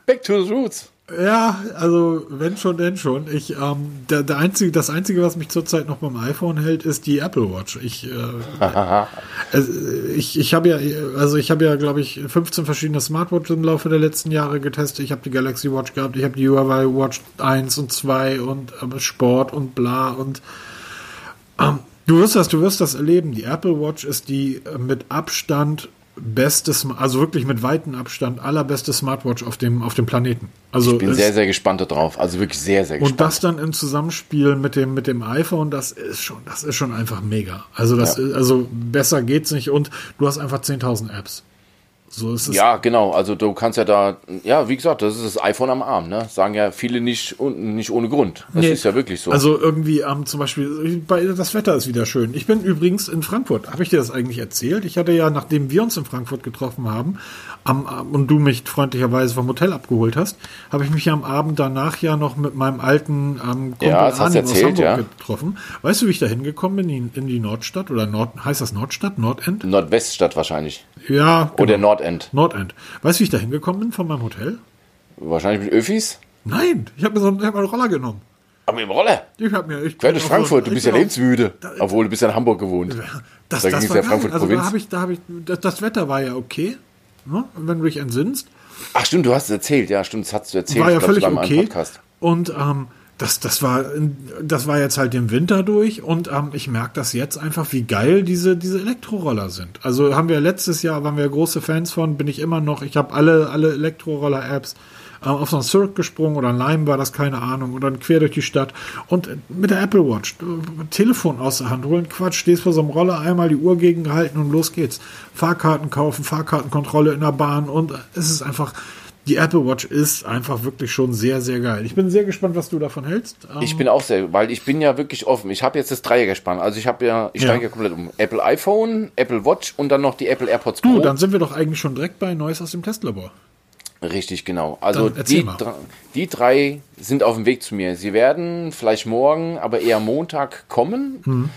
Back to the roots. Ja, also wenn schon, denn schon. Ich, ähm, der, der einzige, das Einzige, was mich zurzeit noch beim iPhone hält, ist die Apple Watch. Ich, äh, (laughs) ich, ich habe ja, also ich habe ja, glaube ich, 15 verschiedene Smartwatches im Laufe der letzten Jahre getestet. Ich habe die Galaxy Watch gehabt, ich habe die Huawei Watch 1 und 2 und äh, Sport und bla und ähm, du wirst das, du wirst das erleben. Die Apple Watch ist die äh, mit Abstand bestes, also wirklich mit weitem Abstand allerbeste Smartwatch auf dem, auf dem Planeten. Also ich bin sehr, sehr gespannt darauf. Also wirklich sehr, sehr gespannt. Und das dann im Zusammenspiel mit dem, mit dem iPhone, das ist schon, das ist schon einfach mega. Also das, ja. also besser geht's nicht und du hast einfach 10.000 Apps. So ist es. Ja, genau. Also du kannst ja da, ja, wie gesagt, das ist das iPhone am Arm, ne? Sagen ja viele nicht, nicht ohne Grund. Das nee, ist ja wirklich so. Also irgendwie ähm, zum Beispiel, bei, das Wetter ist wieder schön. Ich bin übrigens in Frankfurt. Habe ich dir das eigentlich erzählt? Ich hatte ja, nachdem wir uns in Frankfurt getroffen haben, am, und du mich freundlicherweise vom Hotel abgeholt hast, habe ich mich am Abend danach ja noch mit meinem alten ähm, Kumpel ja, Arne erzählt, aus Hamburg ja. getroffen. Weißt du, wie ich da hingekommen bin in, in die Nordstadt oder Nord, heißt das Nordstadt, Nordend? Nordweststadt wahrscheinlich. Ja. Genau. Oder Nordend. Nordend. Weißt du, wie ich da hingekommen bin von meinem Hotel? Wahrscheinlich mit Öfis? Nein, ich habe mir so einen, hab einen Roller genommen. Aber mit dem Roller? Ich habe mir. Ich Quer durch Frankfurt, so, du bist ja lebensmüde. Da, obwohl du bist ja in Hamburg gewohnt. Das, da das war ja Frankfurt also Provinz. Da ich, da hab ich, das, das Wetter war ja okay, ne, wenn du dich entsinnst. Ach stimmt, du hast es erzählt, ja stimmt, das hast du erzählt. War ja völlig okay. Und ähm, das, das, war, das war jetzt halt im Winter durch und ähm, ich merke das jetzt einfach, wie geil diese, diese Elektroroller sind. Also haben wir letztes Jahr, waren wir große Fans von, bin ich immer noch, ich habe alle, alle Elektroroller-Apps äh, auf so einen Cirque gesprungen oder ein Lime war das, keine Ahnung, oder quer durch die Stadt und mit der Apple Watch, Telefon aus der Hand holen, Quatsch, stehst vor so einem Roller, einmal die Uhr gegengehalten und los geht's. Fahrkarten kaufen, Fahrkartenkontrolle in der Bahn und es ist einfach, die Apple Watch ist einfach wirklich schon sehr, sehr geil. Ich bin sehr gespannt, was du davon hältst. Ich bin auch sehr, weil ich bin ja wirklich offen. Ich habe jetzt das Dreiergespann. Also ich habe ja, ich ja. steige ja komplett um. Apple iPhone, Apple Watch und dann noch die Apple AirPods Pro. Du, dann sind wir doch eigentlich schon direkt bei Neues aus dem Testlabor. Richtig, genau. Also die, die drei sind auf dem Weg zu mir. Sie werden vielleicht morgen, aber eher Montag kommen. Hm.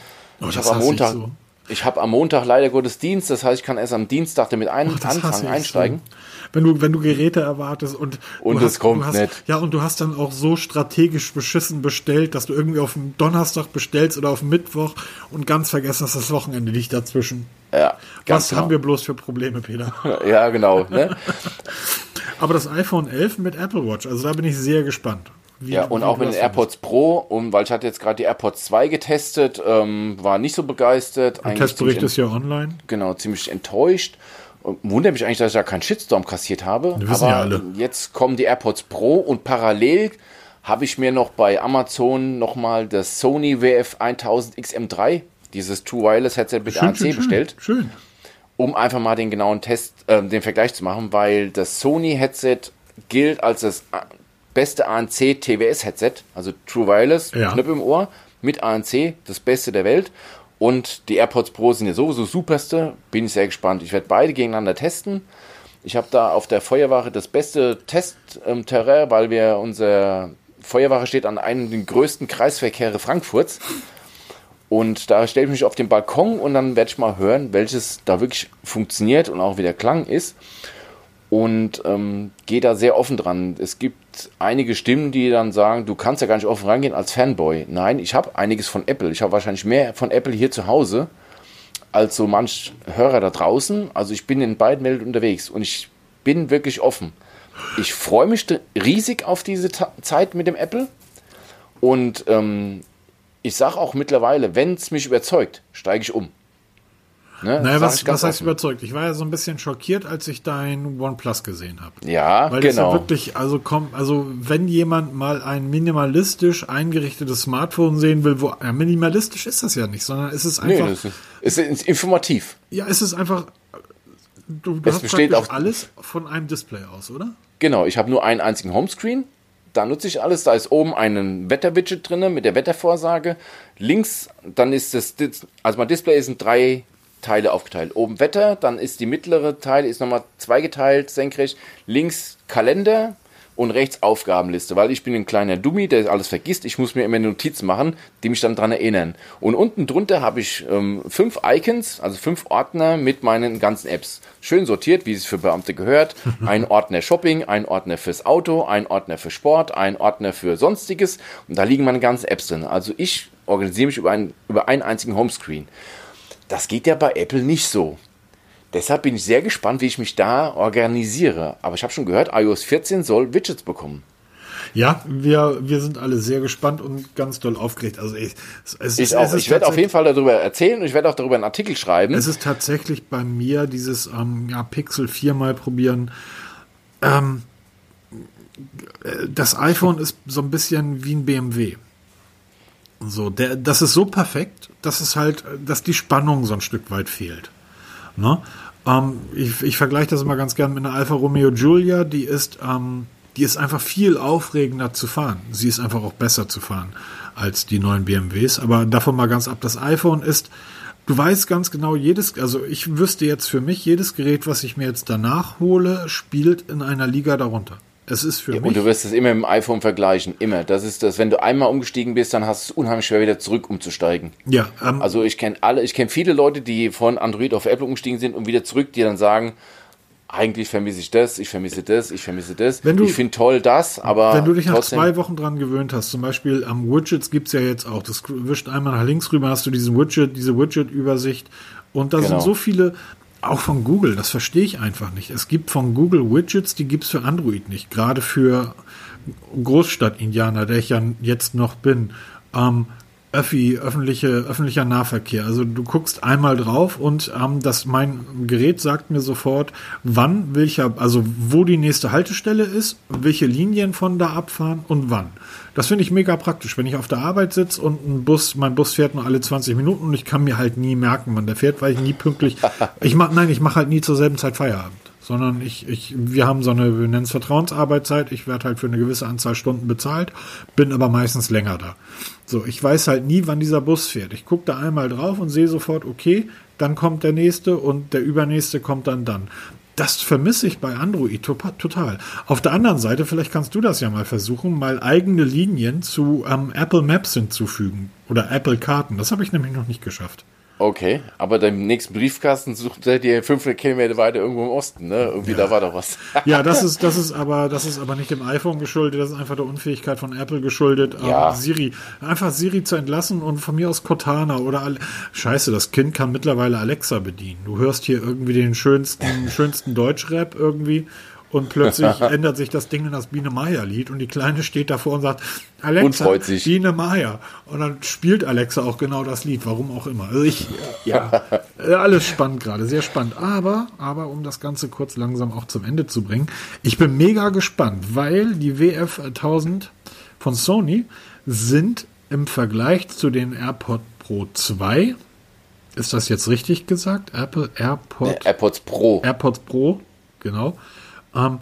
Oh, ich habe am Montag. So. Ich habe am Montag leider Gottesdienst, das heißt, ich kann erst am Dienstag damit ein, oh, anfangen, einsteigen. So. Wenn du, wenn du Geräte erwartest und und es kommt hast, nicht. Ja, und du hast dann auch so strategisch beschissen bestellt, dass du irgendwie auf den Donnerstag bestellst oder auf den Mittwoch und ganz vergessen hast, das Wochenende liegt dazwischen. Ja, Was genau. haben wir bloß für Probleme, Peter? (laughs) ja, genau. Ne? (laughs) Aber das iPhone 11 mit Apple Watch, also da bin ich sehr gespannt. Wie, ja, und auch mit den AirPods Pro, um, weil ich hatte jetzt gerade die AirPods 2 getestet, ähm, war nicht so begeistert. Der Testbericht ist ja online. Genau, ziemlich enttäuscht. Wundert mich eigentlich, dass ich da keinen Shitstorm kassiert habe. Wir wissen aber ja alle. jetzt kommen die AirPods Pro und parallel habe ich mir noch bei Amazon nochmal das Sony WF 1000 XM3, dieses True Wireless Headset mit schön, ANC schön, bestellt. Schön. Um einfach mal den genauen Test, äh, den Vergleich zu machen, weil das Sony Headset gilt als das beste ANC TWS Headset, also True Wireless, ja. Knöpfe im Ohr, mit ANC, das Beste der Welt. Und die AirPods Pro sind ja sowieso superste. Bin ich sehr gespannt. Ich werde beide gegeneinander testen. Ich habe da auf der Feuerwache das beste Testterrain, weil wir unser Feuerwache steht an einem der größten Kreisverkehre Frankfurts. Und da stelle ich mich auf den Balkon und dann werde ich mal hören, welches da wirklich funktioniert und auch wie der Klang ist und ähm, gehe da sehr offen dran. Es gibt einige Stimmen, die dann sagen, du kannst ja gar nicht offen rangehen als Fanboy. Nein, ich habe einiges von Apple. Ich habe wahrscheinlich mehr von Apple hier zu Hause als so manch Hörer da draußen. Also ich bin in beiden Welten unterwegs und ich bin wirklich offen. Ich freue mich riesig auf diese Ta Zeit mit dem Apple und ähm, ich sage auch mittlerweile, wenn es mich überzeugt, steige ich um. Ne? Naja, was, was heißt überzeugt? Ich war ja so ein bisschen schockiert, als ich dein OnePlus gesehen habe. Ja, Weil genau. Weil ja wirklich, also kommt, also wenn jemand mal ein minimalistisch eingerichtetes Smartphone sehen will, wo ja, minimalistisch ist das ja nicht, sondern es ist einfach. Nee, es ist, ist informativ. Ja, es ist einfach. Du, du es besteht auch alles von einem Display aus, oder? Genau, ich habe nur einen einzigen Homescreen. Da nutze ich alles. Da ist oben ein Wetterwidget drin mit der Wettervorsage. Links, dann ist das, also mein Display ist ein drei Teile aufgeteilt. Oben Wetter, dann ist die mittlere Teil ist nochmal zweigeteilt, senkrecht. Links Kalender und rechts Aufgabenliste, weil ich bin ein kleiner Dummy, der alles vergisst. Ich muss mir immer Notizen machen, die mich dann daran erinnern. Und unten drunter habe ich ähm, fünf Icons, also fünf Ordner mit meinen ganzen Apps. Schön sortiert, wie es für Beamte gehört. (laughs) Ein Ordner Shopping, ein Ordner fürs Auto, ein Ordner für Sport, ein Ordner für Sonstiges. Und da liegen meine ganzen Apps drin. Also ich organisiere mich über, ein, über einen einzigen Homescreen. Das geht ja bei Apple nicht so. Deshalb bin ich sehr gespannt, wie ich mich da organisiere. Aber ich habe schon gehört, iOS 14 soll Widgets bekommen. Ja, wir, wir sind alle sehr gespannt und ganz doll aufgeregt. Also ich, es, ich, es ich werde auf jeden Fall darüber erzählen und ich werde auch darüber einen Artikel schreiben. Es ist tatsächlich bei mir dieses ähm, ja, Pixel 4 mal probieren. Ähm, das iPhone ist so ein bisschen wie ein BMW. So, der, das ist so perfekt, dass es halt, dass die Spannung so ein Stück weit fehlt. Ne? Ähm, ich, ich vergleiche das immer ganz gern mit einer Alfa Romeo Giulia, die ist, ähm, die ist einfach viel aufregender zu fahren. Sie ist einfach auch besser zu fahren als die neuen BMWs. Aber davon mal ganz ab, das iPhone ist, du weißt ganz genau, jedes, also ich wüsste jetzt für mich, jedes Gerät, was ich mir jetzt danach hole, spielt in einer Liga darunter. Es ist für ja, mich. Und du wirst es immer im iPhone vergleichen, immer. Das ist das, wenn du einmal umgestiegen bist, dann hast du es unheimlich schwer wieder zurück umzusteigen. Ja. Ähm, also ich kenne alle, ich kenne viele Leute, die von Android auf Apple umgestiegen sind und wieder zurück, die dann sagen, eigentlich vermisse ich das, ich vermisse das, ich vermisse das. Du, ich finde toll das, aber. Wenn du dich nach zwei Wochen dran gewöhnt hast, zum Beispiel am Widgets gibt es ja jetzt auch, das wischt einmal nach links rüber, hast du diesen Widget, diese Widget-Übersicht. Und da genau. sind so viele, auch von Google, das verstehe ich einfach nicht. Es gibt von Google Widgets, die gibt es für Android nicht. Gerade für Großstadt-Indianer, der ich ja jetzt noch bin. Ähm, Öffi, öffentliche, öffentlicher Nahverkehr. Also du guckst einmal drauf und ähm, das mein Gerät sagt mir sofort, wann welcher, also wo die nächste Haltestelle ist, welche Linien von da abfahren und wann. Das finde ich mega praktisch, wenn ich auf der Arbeit sitze und ein Bus, mein Bus fährt nur alle 20 Minuten und ich kann mir halt nie merken, wann der fährt, weil ich nie pünktlich. (laughs) ich mach, nein, ich mache halt nie zur selben Zeit Feierabend sondern ich, ich, wir haben so eine, wir nennen es Vertrauensarbeitszeit. Ich werde halt für eine gewisse Anzahl Stunden bezahlt, bin aber meistens länger da. So, ich weiß halt nie, wann dieser Bus fährt. Ich gucke da einmal drauf und sehe sofort, okay, dann kommt der nächste und der übernächste kommt dann dann. Das vermisse ich bei Android total. Auf der anderen Seite, vielleicht kannst du das ja mal versuchen, mal eigene Linien zu ähm, Apple Maps hinzufügen oder Apple Karten. Das habe ich nämlich noch nicht geschafft. Okay, aber deinem nächsten Briefkasten sucht seid ihr 500 Kilometer weiter irgendwo im Osten, ne? Irgendwie ja. da war doch was. (laughs) ja, das ist, das ist aber, das ist aber nicht dem iPhone geschuldet, das ist einfach der Unfähigkeit von Apple geschuldet, ja. Siri, einfach Siri zu entlassen und von mir aus Cortana oder, Al Scheiße, das Kind kann mittlerweile Alexa bedienen. Du hörst hier irgendwie den schönsten, (laughs) schönsten Deutschrap irgendwie und plötzlich (laughs) ändert sich das Ding in das Biene Meier Lied und die Kleine steht davor und sagt, Alexa, und Biene Meier. Und dann spielt Alexa auch genau das Lied, warum auch immer. Also ich, ja, (laughs) alles spannend gerade, sehr spannend. Aber, aber um das Ganze kurz langsam auch zum Ende zu bringen, ich bin mega gespannt, weil die WF 1000 von Sony sind im Vergleich zu den AirPod Pro 2 ist das jetzt richtig gesagt? Apple AirPod, AirPods Pro. AirPods Pro, genau. Ähm,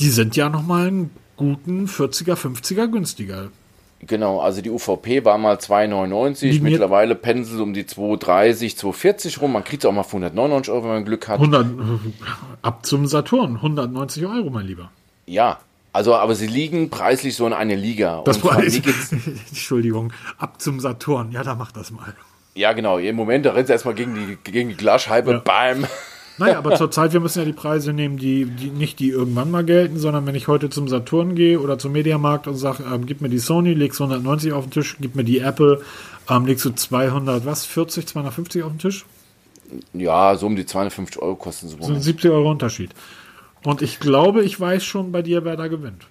die sind ja nochmal einen guten 40er, 50er günstiger. Genau, also die UVP war mal 2,99, mittlerweile pendeln um die 2,30, 2,40 rum. Man kriegt es auch mal für 199 Euro, wenn man Glück hat. 100, (laughs) ab zum Saturn, 190 Euro, mein Lieber. Ja, also, aber sie liegen preislich so in einer Liga. Das Preis, (laughs) Entschuldigung, ab zum Saturn, ja, da macht das mal. Ja, genau, im Moment, da rennt sie erstmal gegen die, gegen die Glasscheibe, ja. bam. Naja, aber zurzeit, wir müssen ja die Preise nehmen, die, die nicht die irgendwann mal gelten, sondern wenn ich heute zum Saturn gehe oder zum Mediamarkt und sage, ähm, gib mir die Sony, legst 190 auf den Tisch, gib mir die Apple, ähm, legst du 200, was, 40, 250 auf den Tisch? Ja, so um die 250 Euro kosten sie. So ein 70 Euro Unterschied. Und ich glaube, ich weiß schon bei dir, wer da gewinnt.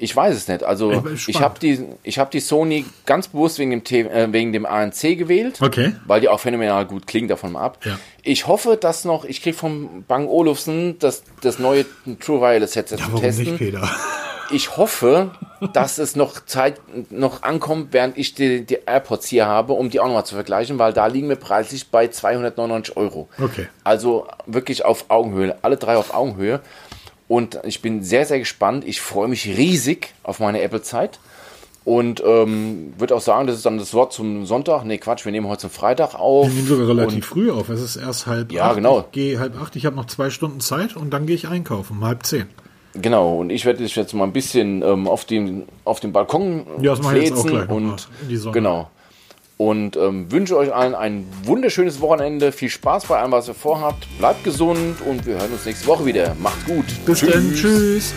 Ich weiß es nicht. Also ich habe die, ich habe die Sony ganz bewusst wegen dem, T äh, wegen dem ANC gewählt, okay. weil die auch phänomenal gut klingt davon mal ab. Ja. Ich hoffe, dass noch, ich kriege vom Bang Olufsen das, das neue True Wireless Headset ja, zu testen. Nicht, Peter? Ich hoffe, dass es noch Zeit noch ankommt, während ich die, die AirPods hier habe, um die auch nochmal zu vergleichen, weil da liegen wir preislich bei 299 Euro. Okay. Also wirklich auf Augenhöhe, alle drei auf Augenhöhe. Und ich bin sehr, sehr gespannt. Ich freue mich riesig auf meine Apple-Zeit. Und ähm, würde auch sagen, das ist dann das Wort zum Sonntag. Nee, Quatsch, wir nehmen heute zum Freitag auf. Wir nehmen sogar relativ früh auf. Es ist erst halb ja, acht. Genau. Ich gehe halb acht. Ich habe noch zwei Stunden Zeit und dann gehe ich einkaufen, um halb zehn. Genau, und ich werde jetzt mal ein bisschen ähm, auf, dem, auf dem Balkon ja, das mache ich jetzt auch gleich und in die Sonne. Genau und ähm, wünsche euch allen ein wunderschönes Wochenende. Viel Spaß bei allem, was ihr vorhabt. Bleibt gesund und wir hören uns nächste Woche wieder. Macht's gut. Bis tschüss. dann. Tschüss.